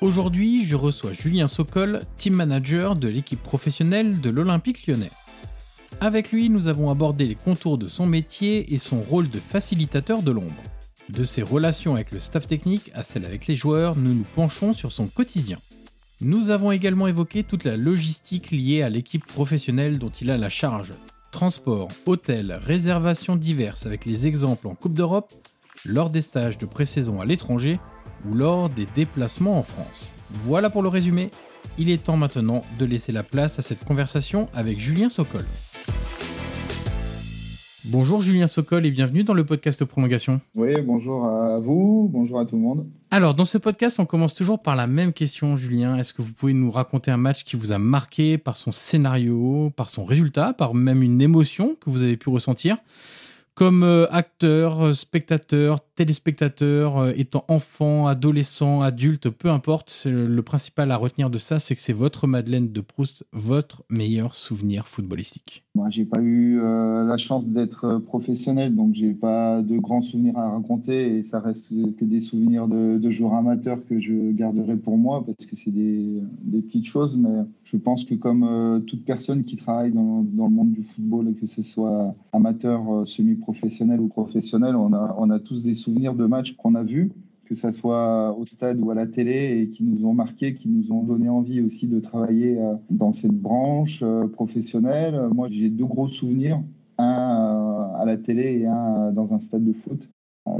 Aujourd'hui, je reçois Julien Sokol, team manager de l'équipe professionnelle de l'Olympique lyonnais. Avec lui, nous avons abordé les contours de son métier et son rôle de facilitateur de l'ombre. De ses relations avec le staff technique à celles avec les joueurs, nous nous penchons sur son quotidien. Nous avons également évoqué toute la logistique liée à l'équipe professionnelle dont il a la charge. Transport, hôtel, réservations diverses avec les exemples en Coupe d'Europe, lors des stages de pré-saison à l'étranger ou lors des déplacements en France. Voilà pour le résumé. Il est temps maintenant de laisser la place à cette conversation avec Julien Sokol. Bonjour Julien Sokol et bienvenue dans le podcast Prolongation. Oui, bonjour à vous, bonjour à tout le monde. Alors, dans ce podcast, on commence toujours par la même question, Julien. Est-ce que vous pouvez nous raconter un match qui vous a marqué par son scénario, par son résultat, par même une émotion que vous avez pu ressentir comme euh, acteur, spectateur, téléspectateur, euh, étant enfant, adolescent, adulte, peu importe, le principal à retenir de ça, c'est que c'est votre Madeleine de Proust, votre meilleur souvenir footballistique. Moi, j'ai pas eu la chance d'être professionnel, donc j'ai pas de grands souvenirs à raconter et ça reste que des souvenirs de, de joueurs amateurs que je garderai pour moi parce que c'est des, des, petites choses, mais je pense que comme toute personne qui travaille dans, dans, le monde du football, que ce soit amateur, semi-professionnel, professionnel ou professionnel, on a, on a tous des souvenirs de matchs qu'on a vus, que ce soit au stade ou à la télé, et qui nous ont marqué, qui nous ont donné envie aussi de travailler euh, dans cette branche euh, professionnelle. Moi, j'ai deux gros souvenirs, un euh, à la télé et un dans un stade de foot.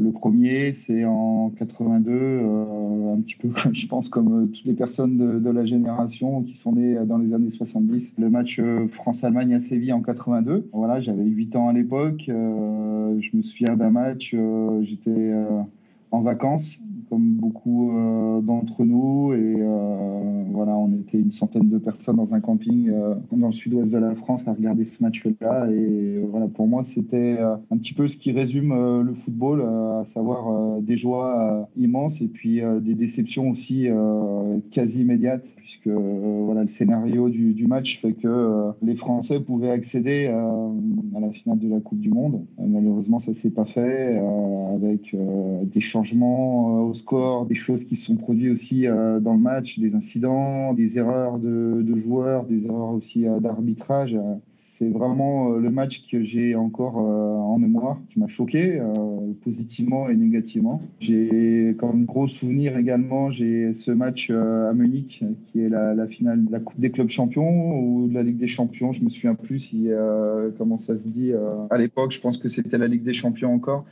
Le premier, c'est en 82, euh, un petit peu, je pense, comme euh, toutes les personnes de, la génération qui sont nées dans les années 70. Le match euh, France-Allemagne à Séville en 82. Voilà, j'avais 8 ans à l'époque. je me souviens d'un match, j'étais en vacances, comme beaucoup d'entre nous. Et voilà, on était une centaine de personnes dans un camping dans le sud-ouest de la France à regarder ce match-là. Et voilà, pour moi, c'était un petit peu ce qui résume le football, à savoir des joies immenses et puis des déceptions aussi quasi immédiates, puisque voilà, le scénario du, match fait que les Français pouvaient accéder à la finale de la Coupe du Monde. malheureusement, ça s'est pas fait avec des changements au score, des choses qui se sont produites aussi dans le match, des incidents, des erreurs de, joueurs, des erreurs aussi d'arbitrage. C'est vraiment le match que j'ai encore en mémoire, qui m'a choqué, positivement et négativement. J'ai comme gros souvenir également, j'ai ce match à Munich, qui est la, la, finale de la Coupe des clubs champions ou de la Ligue des champions. Je me souviens plus si, comment ça se dit. à l'époque, je pense que c'était la Ligue des champions encore.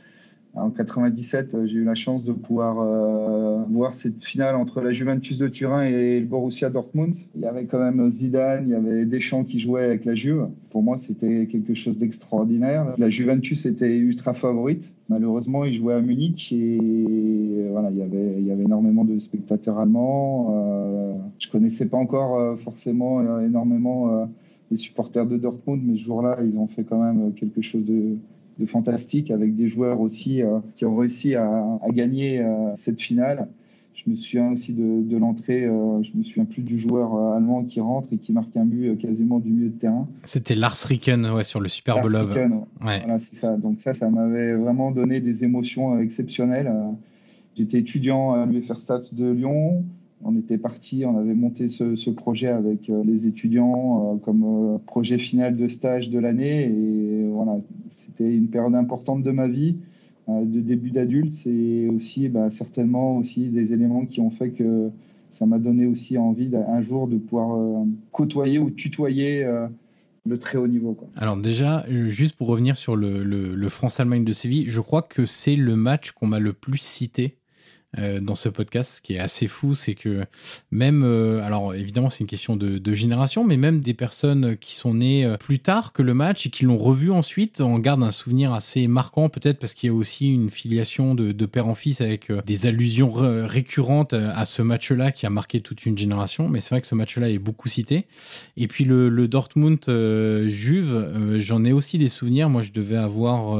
En 97, j'ai eu la chance de pouvoir euh, voir cette finale entre la Juventus de Turin et le Borussia Dortmund. Il y avait quand même Zidane, il y avait Deschamps qui jouaient avec la Juve. Pour moi, c'était quelque chose d'extraordinaire. La Juventus était ultra favorite. Malheureusement, ils jouaient à Munich et voilà, il y avait, énormément de spectateurs allemands. Euh, je connaissais pas encore euh, forcément euh, énormément les supporters de Dortmund, mais ce jour-là, ils ont fait quand même quelque chose de de fantastique avec des joueurs aussi euh, qui ont réussi à, gagner euh, cette finale. Je me souviens aussi de, l'entrée, euh, je me souviens plus du joueur allemand qui rentre et qui marque un but quasiment du milieu de terrain. C'était Lars Ricken ouais, sur le Super Bowl. Ouais. Voilà, c'est ça. Donc ça, ça m'avait vraiment donné des émotions exceptionnelles. J'étais étudiant à l'UFR de Lyon. On était parti, on avait monté ce, projet avec euh, les étudiants euh, comme euh, projet final de stage de l'année. Et voilà, c'était une période importante de ma vie, de début d'adulte. C'est aussi bah, certainement aussi des éléments qui ont fait que ça m'a donné aussi envie un jour de pouvoir côtoyer ou tutoyer le très haut niveau. Alors déjà, juste pour revenir sur le, le France-Allemagne de Séville, je crois que c'est le match qu'on m'a le plus cité euh, dans ce podcast. Ce qui est assez fou, c'est que même, euh, alors évidemment c'est une question de, génération, mais même des personnes qui sont nées euh, plus tard que le match et qui l'ont revu ensuite en gardent un souvenir assez marquant, peut-être parce qu'il y a aussi une filiation de, père en fils avec des allusions récurrentes à ce match-là qui a marqué toute une génération. Mais c'est vrai que ce match-là est beaucoup cité. Et puis le, le Dortmund Juve, j'en ai aussi des souvenirs. Moi, je devais avoir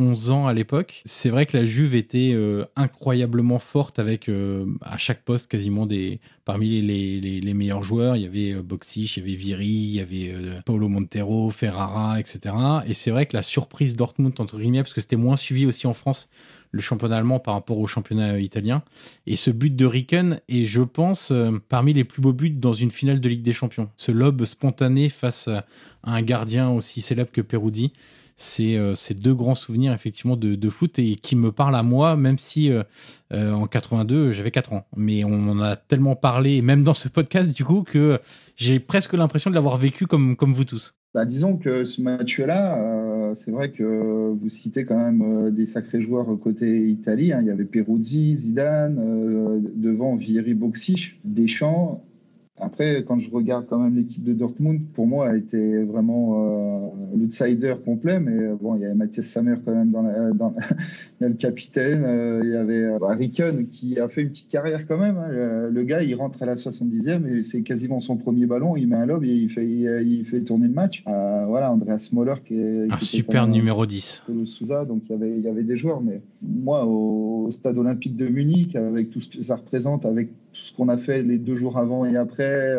11 ans à l'époque. C'est vrai que la Juve était incroyablement forte avec euh, à chaque poste quasiment des parmi les, les, meilleurs joueurs. Il y avait euh, Boxich, il y avait Viri, il y avait euh, Paulo Montero, Ferrara, etc. Et c'est vrai que la surprise Dortmund entre guillemets parce que c'était moins suivi aussi en France le championnat allemand par rapport au championnat italien. Et ce but de Ricken est, je pense, parmi les plus beaux buts dans une finale de Ligue des Champions. Ce lob spontané face à un gardien aussi célèbre que Peruzzi c'est euh, ces deux grands souvenirs effectivement de, de, foot et qui me parlent à moi, même si euh, euh, en 82 j'avais 4 ans. Mais on en a tellement parlé, même dans ce podcast du coup, que j'ai presque l'impression de l'avoir vécu comme, comme vous tous. Bah, disons que ce match-là, c'est vrai que vous citez quand même des sacrés joueurs côté Italie. Hein. Il y avait Peruzzi, Zidane, devant Vieri Boxic, Deschamps. Après, quand je regarde quand même l'équipe de Dortmund, pour moi, elle était vraiment euh, l'outsider complet. Mais bon, il y avait Mathias Sammer quand même dans, la, dans le capitaine. Euh, il y avait euh, bah, Ricken qui a fait une petite carrière quand même. Hein. Le, gars, il rentre à la 70e et c'est quasiment son premier ballon. Il met un lob et il fait, il, fait tourner le match. voilà, Andreas Moller qui est un super numéro 10. Souza, donc il y avait, il y avait des joueurs. Mais moi, au, au stade olympique de Munich, avec tout ce que ça représente, avec tout ce qu'on a fait les deux jours avant et après,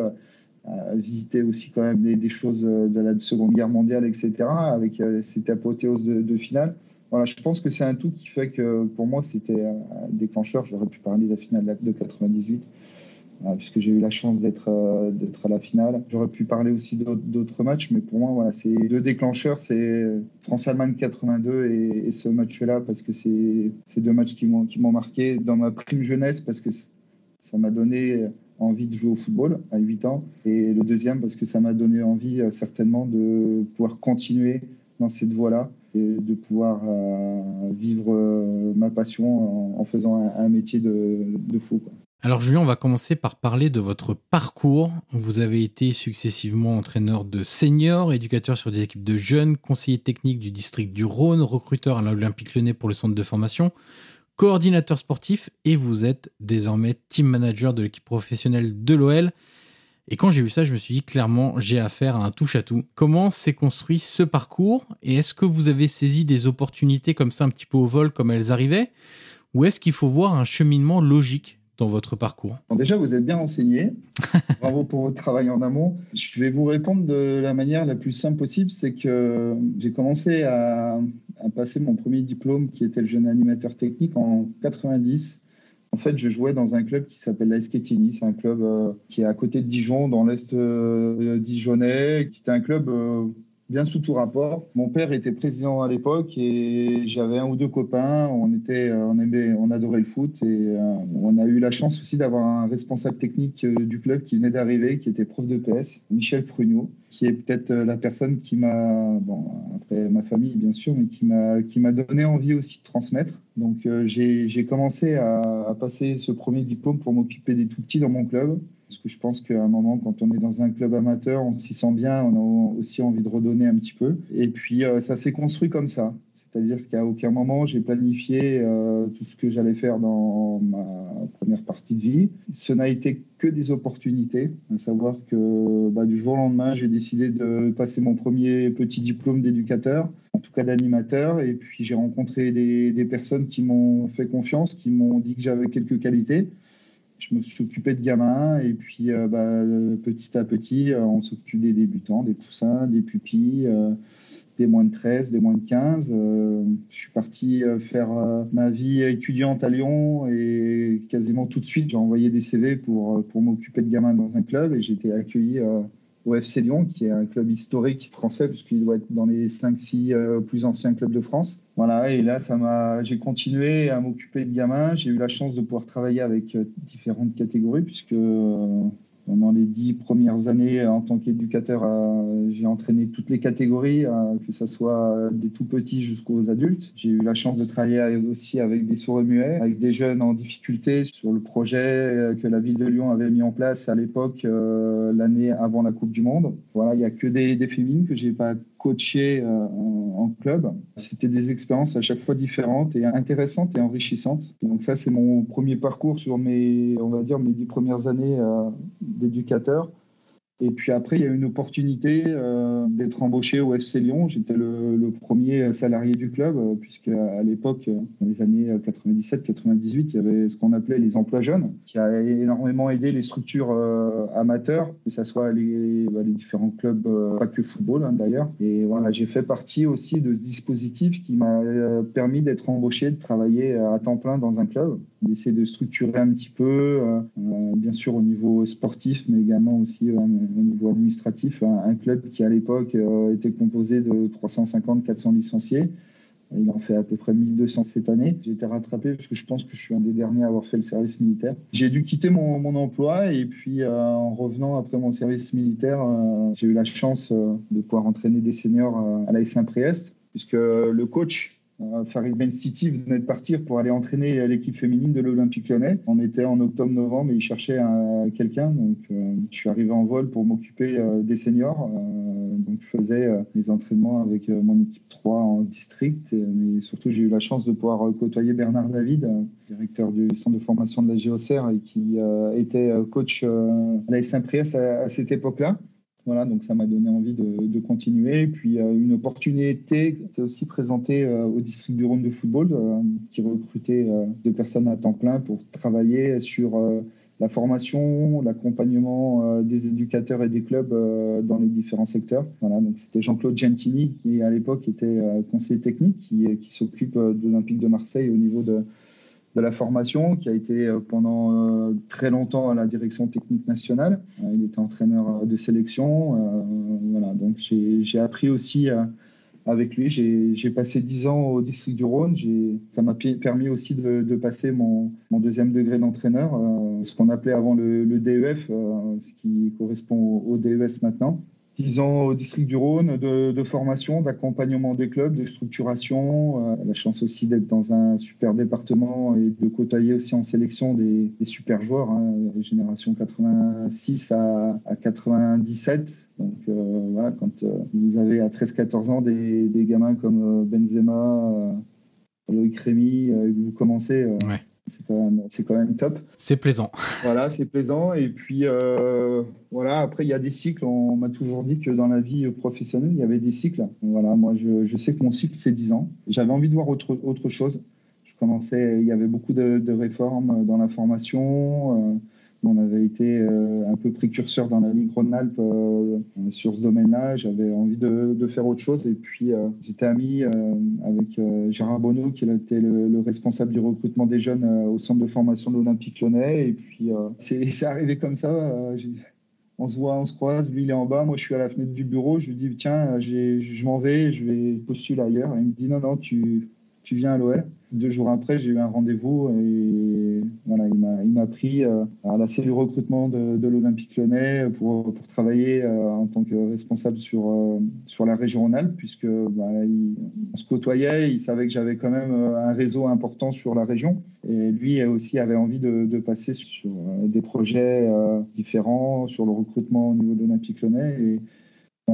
euh, visiter aussi quand même des, choses de la Seconde Guerre mondiale, etc., avec euh, cette apothéose de, finale. Voilà, je pense que c'est un tout qui fait que pour moi, c'était un déclencheur. J'aurais pu parler de la finale de 98 euh, puisque j'ai eu la chance d'être d'être à la finale. J'aurais pu parler aussi d'autres matchs, mais pour moi, voilà, c'est deux déclencheurs, c'est France-Allemagne 82 et, et, ce match-là, parce que c'est deux matchs qui m'ont marqué dans ma prime jeunesse, parce que ça m'a donné envie de jouer au football à 8 ans. Et le deuxième, parce que ça m'a donné envie euh, certainement de pouvoir continuer dans cette voie-là et de pouvoir euh, vivre euh, ma passion en, faisant un, métier de fou. Alors Julien, on va commencer par parler de votre parcours. Vous avez été successivement entraîneur de seniors, éducateur sur des équipes de jeunes, conseiller technique du district du Rhône, recruteur à l'Olympique Lyonnais pour le centre de formation, coordinateur sportif et vous êtes désormais team manager de l'équipe professionnelle de l'OL. Et quand j'ai vu ça, je me suis dit clairement, j'ai affaire à un touche-à-tout. Comment s'est construit ce parcours Et est-ce que vous avez saisi des opportunités comme ça un petit peu au vol, comme elles arrivaient? Ou est-ce qu'il faut voir un cheminement logique dans votre parcours? Déjà, vous êtes bien enseigné. Bravo pour votre travail en amont. Je vais vous répondre de la manière la plus simple possible. C'est que j'ai commencé à, passer mon premier diplôme, qui était le jeune animateur technique, en 90. En fait, je jouais dans un club qui s'appelle la Schettini. C'est un club euh, qui est à côté de Dijon, dans l'est euh, dijonnais, qui était un club euh, bien sous tout rapport. Mon père était président à l'époque et j'avais un ou deux copains. On était, on aimait, on adorait le foot et on a eu la chance aussi d'avoir un responsable technique du club qui venait d'arriver, qui était prof de PS, Michel Prugnot, qui est peut-être la personne qui m'a, bon, après ma famille bien sûr, mais qui m'a, qui m'a donné envie aussi de transmettre. Donc j'ai commencé à passer ce premier diplôme pour m'occuper des tout petits dans mon club. Parce que je pense qu'à un moment, quand on est dans un club amateur, on s'y sent bien, on a aussi envie de redonner un petit peu. Et puis, euh, ça s'est construit comme ça. C'est-à-dire qu'à aucun moment, j'ai planifié euh, tout ce que j'allais faire dans ma première partie de vie. Ce n'a été que des opportunités, à savoir que bah, du jour au lendemain, j'ai décidé de passer mon premier petit diplôme d'éducateur, en tout cas d'animateur. Et puis, j'ai rencontré des, des personnes qui m'ont fait confiance, qui m'ont dit que j'avais quelques qualités je me suis occupé de gamins et puis euh, bah, petit à petit, euh, on s'occupe des débutants, des poussins, des pupilles, euh, des moins de 13, des moins de 15. je suis parti faire ma vie étudiante à Lyon et quasiment tout de suite, j'ai envoyé des CV pour, pour m'occuper de gamins dans un club et j'ai été accueilli au FC Lyon, qui est un club historique français, puisqu'il doit être dans les 5-6 euh, plus anciens clubs de France. Voilà, et là, ça m'a, j'ai continué à m'occuper de gamins. J'ai eu la chance de pouvoir travailler avec euh, différentes catégories, puisque euh, pendant les dix premières années en tant qu'éducateur, j'ai entraîné toutes les catégories, que ce soit des tout petits jusqu'aux adultes. J'ai eu la chance de travailler aussi avec des sourds muets, avec des jeunes en difficulté sur le projet que la ville de Lyon avait mis en place à l'époque, l'année avant la Coupe du Monde. Voilà, il n'y a que des, des féminines que j'ai pas coaché euh, en club. C'était des expériences à chaque fois différentes et intéressantes et enrichissantes. Donc ça, c'est mon premier parcours sur mes, on va dire, mes dix premières années euh, d'éducateur. Et puis après, il y a eu une opportunité euh, d'être embauché au FC Lyon. J'étais le, premier salarié du club, euh, puisque à l'époque, euh, dans les années 97-98, il y avait ce qu'on appelait les emplois jeunes, qui a énormément aidé les structures amateurs, que ce soit les, bah, les, différents clubs, pas que football hein, d'ailleurs. Et voilà, j'ai fait partie aussi de ce dispositif qui m'a permis d'être embauché, de travailler à temps plein dans un club, d'essayer de structurer un petit peu, bien sûr au niveau sportif, mais également aussi au niveau administratif, un, club qui à l'époque euh, était composé de 350-400 licenciés. Il en fait à peu près 1200 cette année. J'ai été rattrapé parce que je pense que je suis un des derniers à avoir fait le service militaire. J'ai dû quitter mon, emploi et puis euh, en revenant après mon service militaire, euh, j'ai eu la chance de pouvoir entraîner des seniors à la Saint-Priest puisque le coach euh, Farid Ben City venait de partir pour aller entraîner l'équipe féminine de l'Olympique lyonnais. On était en octobre-novembre et il cherchait quelqu'un. Donc, euh, je suis arrivé en vol pour m'occuper euh, des seniors. donc, je faisais les entraînements avec mon équipe 3 en district. Mais surtout, j'ai eu la chance de pouvoir côtoyer Bernard David, directeur du centre de formation de la GOCR et qui était coach à la Saint-Priest à cette époque-là. Voilà, donc ça m'a donné envie de, continuer. Puis euh, une opportunité s'est aussi présentée euh, au district du Rhône de football, euh, qui recrutait deux personnes à temps plein pour travailler sur la formation, l'accompagnement des éducateurs et des clubs dans les différents secteurs. Voilà, donc c'était Jean-Claude Gentini qui à l'époque était conseiller technique, qui, qui s'occupe de l'Olympique de Marseille au niveau de de la formation, qui a été euh, pendant euh, très longtemps à la direction technique nationale. Euh, il était entraîneur de sélection. Voilà, donc j'ai appris aussi avec lui. J'ai passé dix ans au district du Rhône. Ça m'a permis aussi de, passer mon, deuxième degré d'entraîneur, ce qu'on appelait avant le, DEF, ce qui correspond au DES maintenant. 10 ans au district du Rhône de, formation, d'accompagnement des clubs, de structuration. Euh, la chance aussi d'être dans un super département et de côtoyer aussi en sélection des, super joueurs, hein, génération 86 à, 97. Donc euh, voilà, quand euh, vous avez à 13-14 ans des, gamins comme Benzema, Loïc Rémy, vous commencez. Ouais c'est quand même c'est quand même top. C'est plaisant. Voilà, c'est plaisant. Et puis euh, voilà, après il y a des cycles. On m'a toujours dit que dans la vie professionnelle, il y avait des cycles. Voilà, moi je, je sais que mon cycle c'est 10 ans. J'avais envie de voir autre autre chose. Je commençais, il y avait beaucoup de, de réformes dans la formation. Euh, on avait été euh, un peu précurseur dans la Ligue Rhône-Alpes euh, sur ce domaine-là. J'avais envie de, faire autre chose. Et puis, euh, j'étais ami avec Gérard Bonneau, qui était le, le, responsable du recrutement des jeunes au centre de formation de l'Olympique lyonnais. Et puis, c'est arrivé comme ça On se voit, on se croise. Lui, il est en bas. Moi, je suis à la fenêtre du bureau. Je lui dis Tiens, je m'en vais, je vais postuler ailleurs. il me dit Non, non, tu viens à l'OL. Deux jours après, j'ai eu un rendez-vous et voilà, il m'a pris euh, à la cellule recrutement de, l'Olympique Lyonnais pour, pour travailler euh, en tant que responsable sur, euh, sur la région Rhône-Alpes, puisque bah, on se côtoyait, il savait que j'avais quand même un réseau important sur la région. Et lui aussi avait envie de, de passer sur des projets différents, sur le recrutement au niveau de l'Olympique Lyonnais. Et,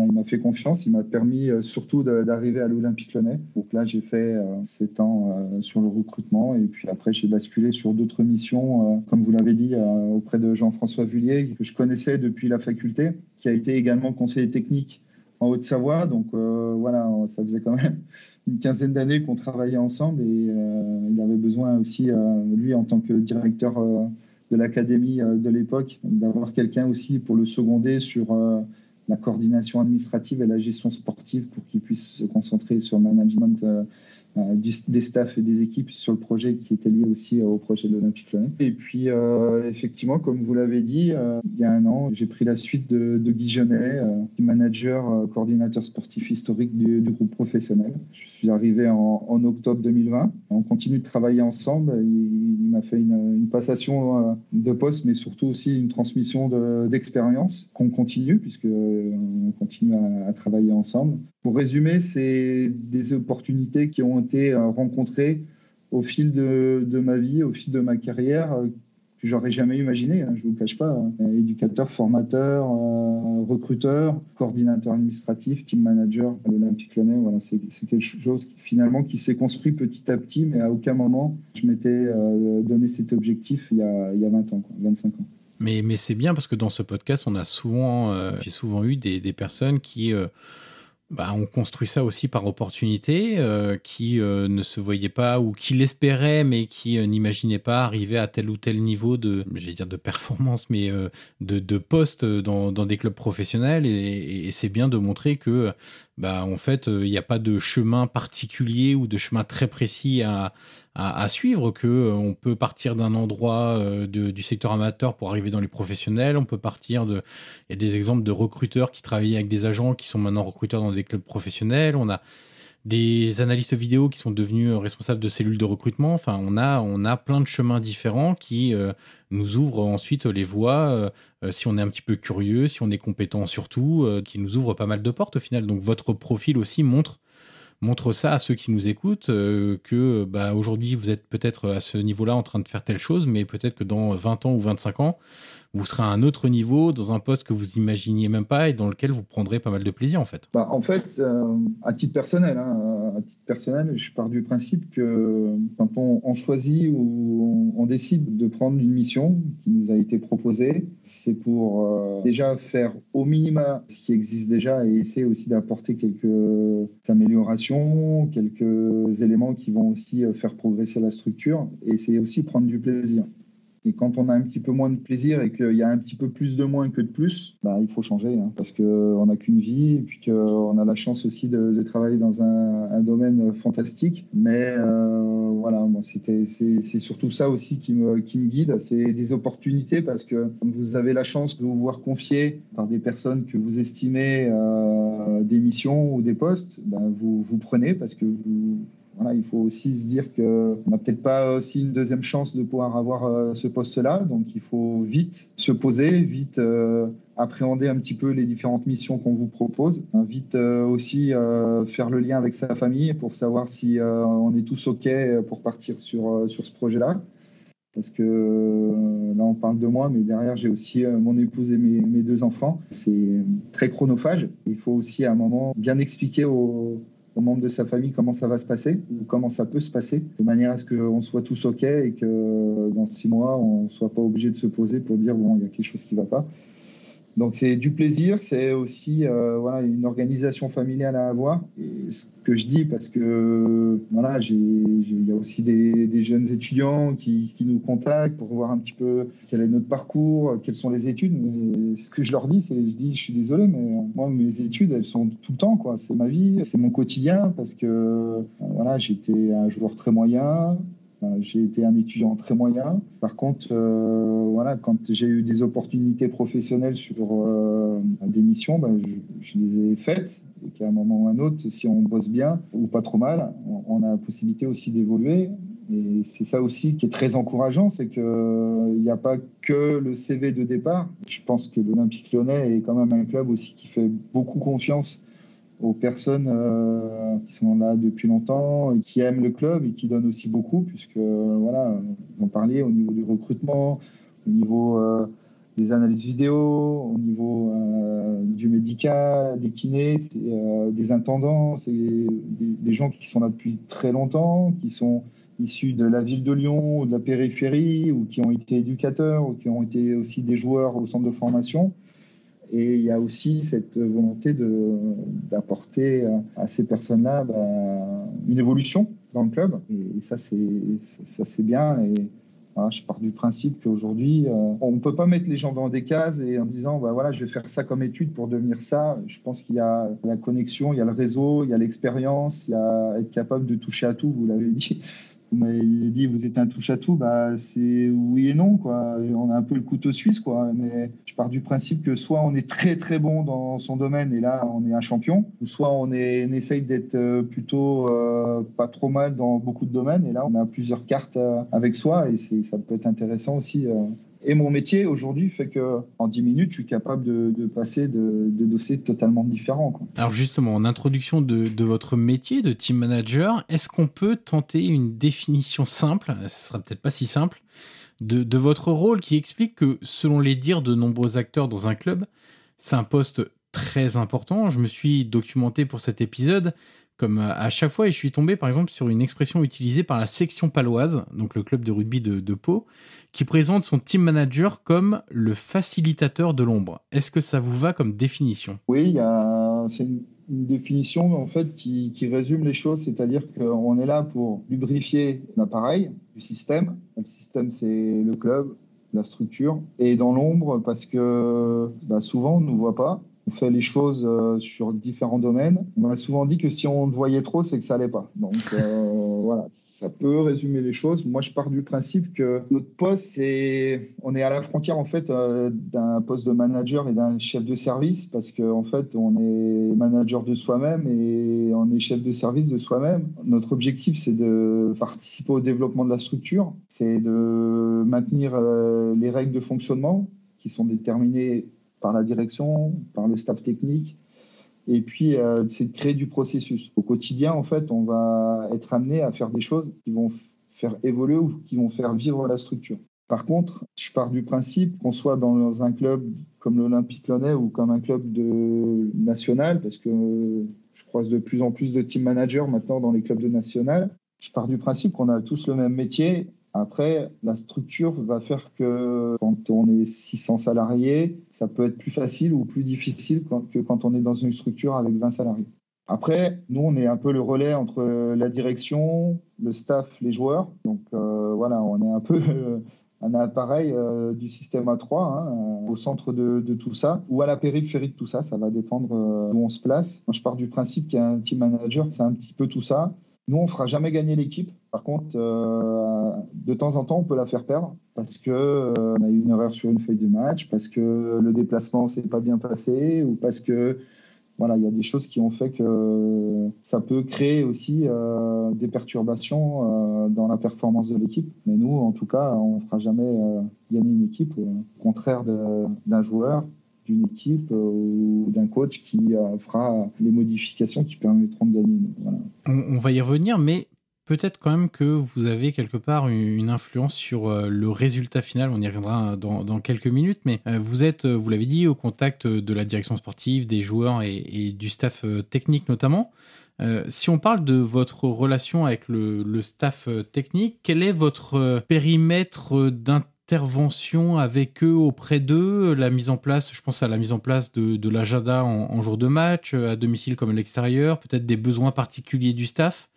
il m'a fait confiance, il m'a permis euh, surtout d'arriver à l'Olympique Lyonnais. Donc là, j'ai fait euh, sept ans euh, sur le recrutement et puis après, j'ai basculé sur d'autres missions, comme vous l'avez dit, auprès de Jean-François Vullier, que je connaissais depuis la faculté, qui a été également conseiller technique en Haute-Savoie. Donc voilà, ça faisait quand même une quinzaine d'années qu'on travaillait ensemble et il avait besoin aussi, lui, en tant que directeur de l'académie de l'époque, d'avoir quelqu'un aussi pour le seconder sur la coordination administrative et la gestion sportive pour qu'ils puissent se concentrer sur le management euh, euh, des staffs et des équipes sur le projet qui était lié aussi au projet de l'Olympique Lyonnais. Et puis, euh, effectivement, comme vous l'avez dit, il y a un an, j'ai pris la suite de, Guy Genet, manager, coordinateur sportif historique du, groupe professionnel. Je suis arrivé en, octobre 2020. On continue de travailler ensemble. Il, m'a fait une, passation de poste, mais surtout aussi une transmission d'expérience qu'on continue, puisque on continue à, travailler ensemble. Pour résumer, c'est des opportunités qui ont été euh, rencontrées au fil de, ma vie, au fil de ma carrière, euh, que j'aurais jamais imaginé, hein, je ne vous cache pas. Hein. Éducateur, formateur, euh, recruteur, coordinateur administratif, team manager à l'Olympique Lyonnais. Voilà, c'est quelque chose qui, finalement qui s'est construit petit à petit, mais à aucun moment je m'étais donné cet objectif il y a, il y a 20 ans, 25 ans. Mais, c'est bien parce que dans ce podcast, on a souvent, j'ai souvent eu des, personnes qui bah, ont construit ça aussi par opportunité, euh, qui ne se voyaient pas ou qui l'espéraient, mais qui n'imaginaient pas arriver à tel ou tel niveau de, j'allais dire de performance, mais de, de poste dans, dans des clubs professionnels. Et c'est bien de montrer que, bah, en fait, il n'y a pas de chemin particulier ou de chemin très précis à à, suivre que euh, on peut partir d'un endroit euh, du secteur amateur pour arriver dans les professionnels. On peut partir de. Il y a des exemples de recruteurs qui travaillaient avec des agents qui sont maintenant recruteurs dans des clubs professionnels. On a des analystes vidéo qui sont devenus euh, responsables de cellules de recrutement. Enfin, on a on a plein de chemins différents qui nous ouvrent ensuite les voies si on est un petit peu curieux, si on est compétent surtout, qui nous ouvrent pas mal de portes au final. Donc votre profil aussi montre montre ça à ceux qui nous écoutent euh, que bah, aujourd'hui vous êtes peut-être à ce niveau-là en train de faire telle chose, mais peut-être que dans 20 ans ou 25 ans, vous serez à un autre niveau, dans un poste que vous imaginiez même pas et dans lequel vous prendrez pas mal de plaisir en fait. Bah, en fait, euh, à titre personnel, hein, à titre personnel, je pars du principe que quand on, choisit ou on, décide de prendre une mission qui nous a été proposée, c'est pour euh, déjà faire au minima ce qui existe déjà et essayer aussi d'apporter quelques améliorations, quelques éléments qui vont aussi euh, faire progresser la structure et essayer aussi de prendre du plaisir. Et quand on a un petit peu moins de plaisir et qu'il y a un petit peu plus de moins que de plus, bah, il faut changer hein, parce qu'on n'a qu'une vie et puis qu'on a la chance aussi de, travailler dans un, domaine fantastique. Mais euh, voilà, moi, c'était, c'est, surtout ça aussi qui me, qui me guide. C'est des opportunités parce que vous avez la chance de vous voir confier par des personnes que vous estimez euh, des missions ou des postes, bah, vous, vous prenez parce que vous il faut aussi se dire qu'on n'a peut-être pas aussi une deuxième chance de pouvoir avoir euh, ce poste-là. Donc il faut vite se poser, vite euh, appréhender un petit peu les différentes missions qu'on vous propose, hein, vite euh, aussi faire le lien avec sa famille pour savoir si on est tous OK pour partir sur, sur ce projet-là. Parce que là, on parle de moi, mais derrière, j'ai aussi mon épouse et mes, mes deux enfants. C'est très chronophage. Il faut aussi à un moment bien expliquer aux, aux membres de sa famille comment ça va se passer ou comment ça peut se passer, de manière à ce qu'on soit tous OK et que dans six mois, on ne soit pas obligé de se poser pour dire, bon, il y a quelque chose qui ne va pas. Donc c'est du plaisir, c'est aussi euh, voilà, une organisation familiale à avoir. Et ce que je dis, parce que voilà, il y a aussi des, jeunes étudiants qui, qui, nous contactent pour voir un petit peu quel est notre parcours, quelles sont les études. Mais ce que je leur dis, c'est, je dis, je suis désolé, mais moi mes études, elles sont tout le temps, quoi. C'est ma vie, c'est mon quotidien, parce que voilà, j'étais un joueur très moyen, j'ai été un étudiant très moyen. Par contre, euh, voilà, quand j'ai eu des opportunités professionnelles sur euh, des missions, ben, je, les ai faites. Et qu'à un moment ou un autre, si on bosse bien ou pas trop mal, on, a la possibilité aussi d'évoluer. Et c'est ça aussi qui est très encourageant, c'est qu'il n'y a pas que le CV de départ. Je pense que l'Olympique lyonnais est quand même un club aussi qui fait beaucoup confiance aux personnes euh, qui sont là depuis longtemps et qui aiment le club et qui donnent aussi beaucoup, puisque voilà, on parlait au niveau du recrutement, au niveau euh, des analyses vidéo, au niveau euh, du médical, des kinés, des intendants, c'est des, gens qui sont là depuis très longtemps, qui sont issus de la ville de Lyon ou de la périphérie, ou qui ont été éducateurs, ou qui ont été aussi des joueurs au centre de formation. Et il y a aussi cette volonté d'apporter à ces personnes-là bah, une évolution dans le club. Et, ça, c'est bien. Et je pars du principe qu'aujourd'hui, euh, on ne peut pas mettre les gens dans des cases et en disant, bah, voilà, je vais faire ça comme étude pour devenir ça. Je pense qu'il y a la connexion, il y a le réseau, il y a l'expérience, il y a être capable de toucher à tout, vous l'avez dit m'avez dit vous êtes un touche à tout, bah c'est oui et non quoi. On a un peu le couteau suisse quoi. Mais je pars du principe que soit on est très très bon dans son domaine et là on est un champion, ou soit on essaye d'être euh, plutôt euh, pas trop mal dans beaucoup de domaines et là on a plusieurs cartes euh, avec soi et ça peut être intéressant aussi et mon métier aujourd'hui fait que en 10 minutes, je suis capable de, passer de, dossiers totalement différents. Alors justement, en introduction de, votre métier de team manager, est-ce qu'on peut tenter une définition simple, ce sera peut-être pas si simple, de, votre rôle qui explique que selon les dires de nombreux acteurs dans un club, c'est un poste très important. Je me suis documenté pour cet épisode comme à chaque fois, je suis tombé par exemple sur une expression utilisée par la section paloise, donc le club de rugby de, Pau, qui présente son team manager comme le facilitateur de l'ombre. Est-ce que ça vous va comme définition? Oui, c'est une, définition en fait qui, résume les choses, c'est-à-dire qu'on est là pour lubrifier l'appareil, le système. Le système, c'est le club, la structure, et dans l'ombre parce que bah, souvent on ne nous voit pas on fait les choses euh, sur différents domaines. On m'a souvent dit que si on te voyait trop, c'est que ça allait pas. Donc euh, voilà, ça peut résumer les choses. Moi, je pars du principe que notre poste, c'est, on est à la frontière en fait euh, d'un poste de manager et d'un chef de service parce qu'en en fait, on est manager de soi-même et on est chef de service de soi-même. Notre objectif, c'est de participer au développement de la structure, c'est de maintenir les règles de fonctionnement qui sont déterminées par la direction, par le staff technique. Et puis, euh, c'est de créer du processus. Au quotidien, en fait, on va être amené à faire des choses qui vont faire évoluer ou qui vont faire vivre la structure. Par contre, je pars du principe qu'on soit dans un club comme l'Olympique Lyonnais ou comme un club de national, parce que je croise de plus en plus de team managers maintenant dans les clubs de national. Je pars du principe qu'on a tous le même métier après, la structure va faire que quand on est 600 salariés, ça peut être plus facile ou plus difficile que quand on est dans une structure avec 20 salariés. Après, nous, on est un peu le relais entre la direction, le staff, les joueurs. Donc euh, voilà, on est un peu un appareil euh, du système A3 hein, au centre de, tout ça ou à la périphérie de tout ça. Ça va dépendre euh, où on se place. Moi, je pars du principe qu'un team manager, c'est un petit peu tout ça. Nous, on fera jamais gagner l'équipe. Par contre, euh, de temps en temps, on peut la faire perdre parce que euh, a eu une erreur sur une feuille de match, parce que le déplacement s'est pas bien passé, ou parce que voilà, il y a des choses qui ont fait que ça peut créer aussi euh, des perturbations dans la performance de l'équipe. Mais nous, en tout cas, on fera jamais gagner une équipe, au contraire d'un joueur d'une équipe euh, ou d'un coach qui euh, fera les modifications qui permettront de gagner. On, va y revenir, mais peut-être quand même que vous avez quelque part une influence sur euh, le résultat final. On y reviendra dans, quelques minutes, mais vous êtes, vous l'avez dit, au contact de la direction sportive, des joueurs et, du staff technique notamment. si on parle de votre relation avec le, le staff technique, quel est votre périmètre d'intérêt intervention avec eux auprès d'eux, la mise en place, je pense à la mise en place de, de l'agenda en, jour de match, euh, à domicile comme à l'extérieur, peut-être des besoins particuliers du staff.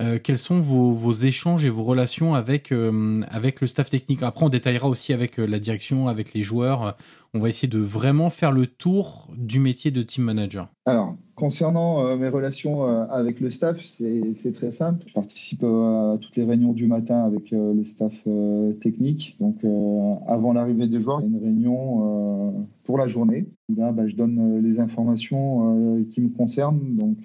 Euh, quels sont vos, échanges et vos relations avec euh, avec le staff technique? Après, on détaillera aussi avec la direction, avec les joueurs. On va essayer de vraiment faire le tour du métier de team manager. Alors, Concernant euh, mes relations euh, avec le staff, c'est très simple. Je participe à toutes les réunions du matin avec le staff technique. Donc, avant l'arrivée des joueurs, il y a une réunion pour la journée. Là, bah, je donne les informations qui me concernent. Donc,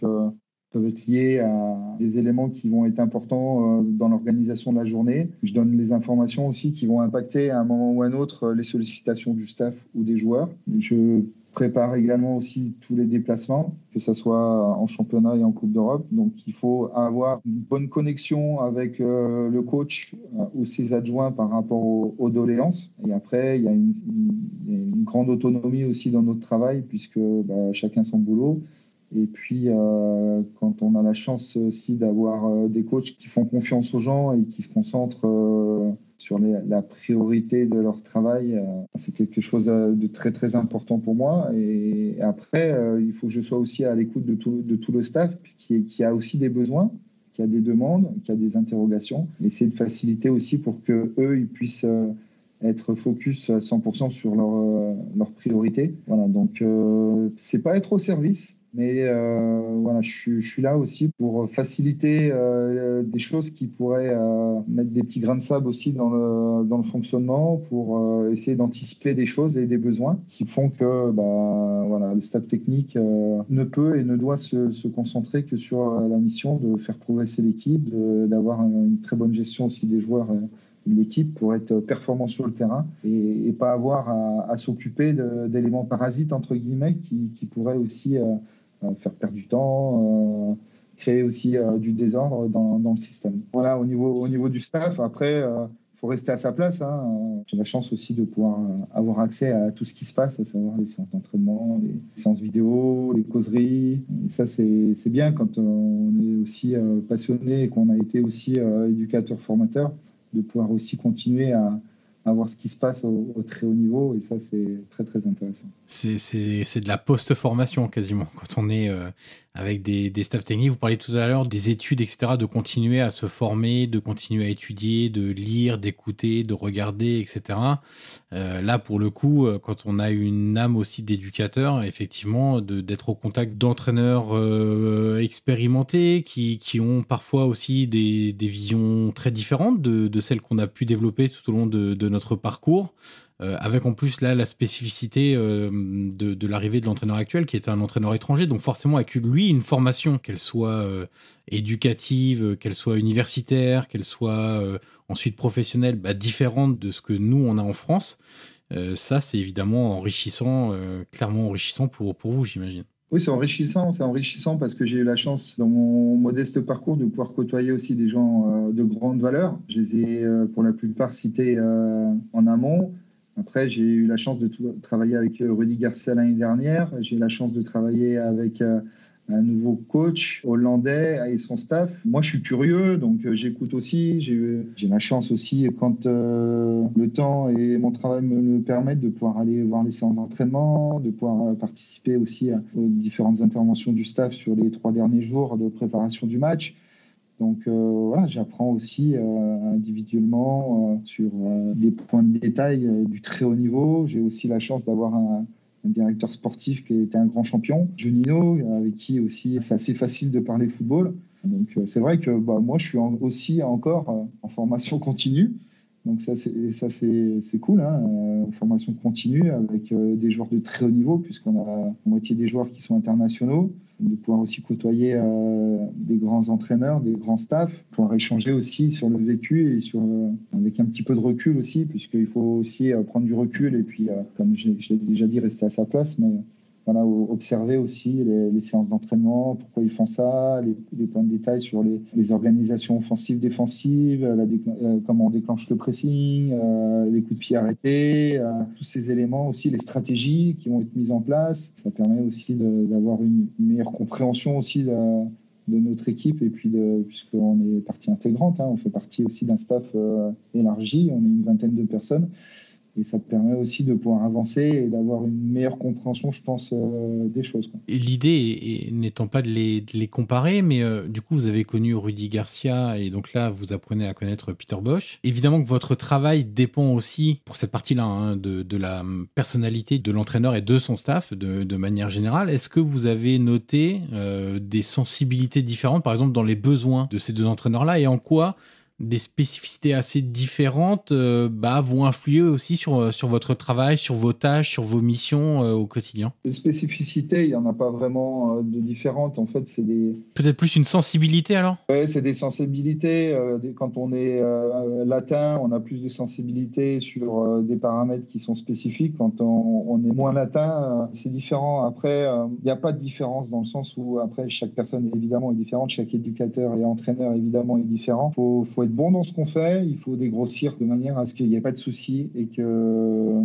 peuvent être liés à des éléments qui vont être importants dans l'organisation de la journée. Je donne les informations aussi qui vont impacter à un moment ou à un autre les sollicitations du staff ou des joueurs. Je prépare également aussi tous les déplacements, que ce soit en championnat et en Coupe d'Europe. Donc il faut avoir une bonne connexion avec euh, le coach euh, ou ses adjoints par rapport aux, doléances. Et après, il y a une, grande autonomie aussi dans notre travail, puisque bah, chacun son boulot. Et puis, euh, quand on a la chance aussi d'avoir des coachs qui font confiance aux gens et qui se concentrent sur la priorité de leur travail, euh, c'est quelque chose euh, de très très important pour moi. Et après, euh, il faut que je sois aussi à l'écoute de tout, de tout le staff qui, qui, a aussi des besoins, qui a des demandes, qui a des interrogations. Essayer de faciliter aussi pour que eux ils puissent être focus 100% sur leur, leur priorité. Voilà, donc c'est pas être au service, mais euh, voilà, je, suis là aussi pour faciliter euh, des choses qui pourraient euh, mettre des petits grains de sable aussi dans le, dans le fonctionnement, pour essayer d'anticiper des choses et des besoins qui font que bah, voilà, le staff technique ne peut et ne doit se, se, concentrer que sur la mission de faire progresser l'équipe, d'avoir une très bonne gestion aussi des joueurs de l'équipe pour être performant sur le terrain et, pas avoir à, s'occuper d'éléments parasites entre guillemets qui, qui pourraient aussi faire perdre du temps, euh, créer aussi euh, du désordre dans, le système. Voilà, au niveau, au niveau du staff, après, il faut rester à sa place. Hein. J'ai la chance aussi de pouvoir avoir accès à tout ce qui se passe, à savoir les séances d'entraînement, les séances vidéo, les causeries. Et ça, c'est bien quand on est aussi passionné et qu'on a été aussi éducateur formateur, de pouvoir aussi continuer à, à voir ce qui se passe au, très haut niveau et ça c'est très très intéressant. C'est de la post-formation quasiment quand on est euh, avec des, des staffs techniques. Vous parliez tout à l'heure des études etc. de continuer à se former, de continuer à étudier, de lire, d'écouter, de regarder etc. Euh, là pour le coup euh, quand on a une âme aussi d'éducateur effectivement d'être au contact d'entraîneurs expérimentés qui, qui ont parfois aussi des, des visions très différentes de, de celles qu'on a pu développer tout au long de, de parcours, euh, avec en plus là la spécificité euh, de, l'arrivée de l'entraîneur actuel qui est un entraîneur étranger, donc forcément avec lui une formation, qu'elle soit euh, éducative, qu'elle soit universitaire, qu'elle soit ensuite professionnelle, bah, différente de ce que nous on a en France. ça c'est évidemment enrichissant, clairement enrichissant pour vous j'imagine. Oui, c'est enrichissant. C'est enrichissant parce que j'ai eu la chance, dans mon modeste parcours, de pouvoir côtoyer aussi des gens euh, de grande valeur. Je les ai, euh, pour la plupart, cités euh, en amont. Après, j'ai eu la chance de travailler avec Rudy Garcia l'année dernière. J'ai eu la chance de travailler avec un nouveau coach hollandais et son staff. Moi, je suis curieux, donc euh, j'écoute aussi. J'ai la chance aussi, quand euh, le temps et mon travail me le permettent, de pouvoir aller voir les séances d'entraînement, de pouvoir euh, participer aussi aux différentes interventions du staff sur les trois derniers jours de préparation du match. Donc voilà, j'apprends aussi individuellement sur des points de détail du très haut niveau. J'ai aussi la chance d'avoir un, un directeur sportif qui était un grand champion, Junino, avec qui aussi c'est assez facile de parler football. Donc euh, c'est vrai que bah, moi je suis aussi encore euh, en formation continue. Donc ça c'est cool, hein, euh, formation continue avec des joueurs de très haut niveau puisqu'on a moitié des joueurs qui sont internationaux. De pouvoir aussi côtoyer euh, des grands entraîneurs, des grands staffs, pouvoir échanger aussi sur le vécu et sur, euh, avec un petit peu de recul aussi, puisqu'il faut aussi euh, prendre du recul. Et puis, comme je l'ai déjà dit, rester à sa place. Mais voilà, observer aussi les, séances d'entraînement, pourquoi ils font ça, les, points de détail sur les, organisations offensives, défensives, euh, comment on déclenche le pressing, euh, les coups de pied arrêtés, euh, tous ces éléments aussi, les stratégies qui vont être mises en place. Ça permet aussi d'avoir une, meilleure compréhension aussi de, notre équipe et puis puisqu'on est partie intégrante, hein, on fait partie aussi d'un staff élargi, on est une vingtaine de personnes. Et ça permet aussi de pouvoir avancer et d'avoir une meilleure compréhension, je pense, euh, des choses. L'idée n'étant pas de les, les, comparer, mais euh, du coup, vous avez connu Rudy Garcia et donc là, vous apprenez à connaître Peter Bosch. Évidemment que votre travail dépend aussi, pour cette partie-là, hein, de, de, la personnalité de l'entraîneur et de son staff de, de manière générale. Est-ce que vous avez noté euh, des sensibilités différentes, par exemple, dans les besoins de ces deux entraîneurs-là et en quoi des spécificités assez différentes euh, bah, vont influer aussi sur, euh, sur votre travail, sur vos tâches, sur vos missions euh, au quotidien Les spécificités, il n'y en a pas vraiment de différentes. En fait, c'est des... Peut-être plus une sensibilité alors? Oui, c'est des sensibilités. quand on est latin, on a plus de sensibilité sur des paramètres qui sont spécifiques. Quand on, on est moins latin, c'est différent. Après, il n'y a pas de différence dans le sens où, après, chaque personne évidemment est différente, chaque éducateur et entraîneur évidemment est différent. Il faut, faut être bon dans ce qu'on fait, il faut dégrossir de manière à ce qu'il n'y ait pas de soucis et qu'on euh,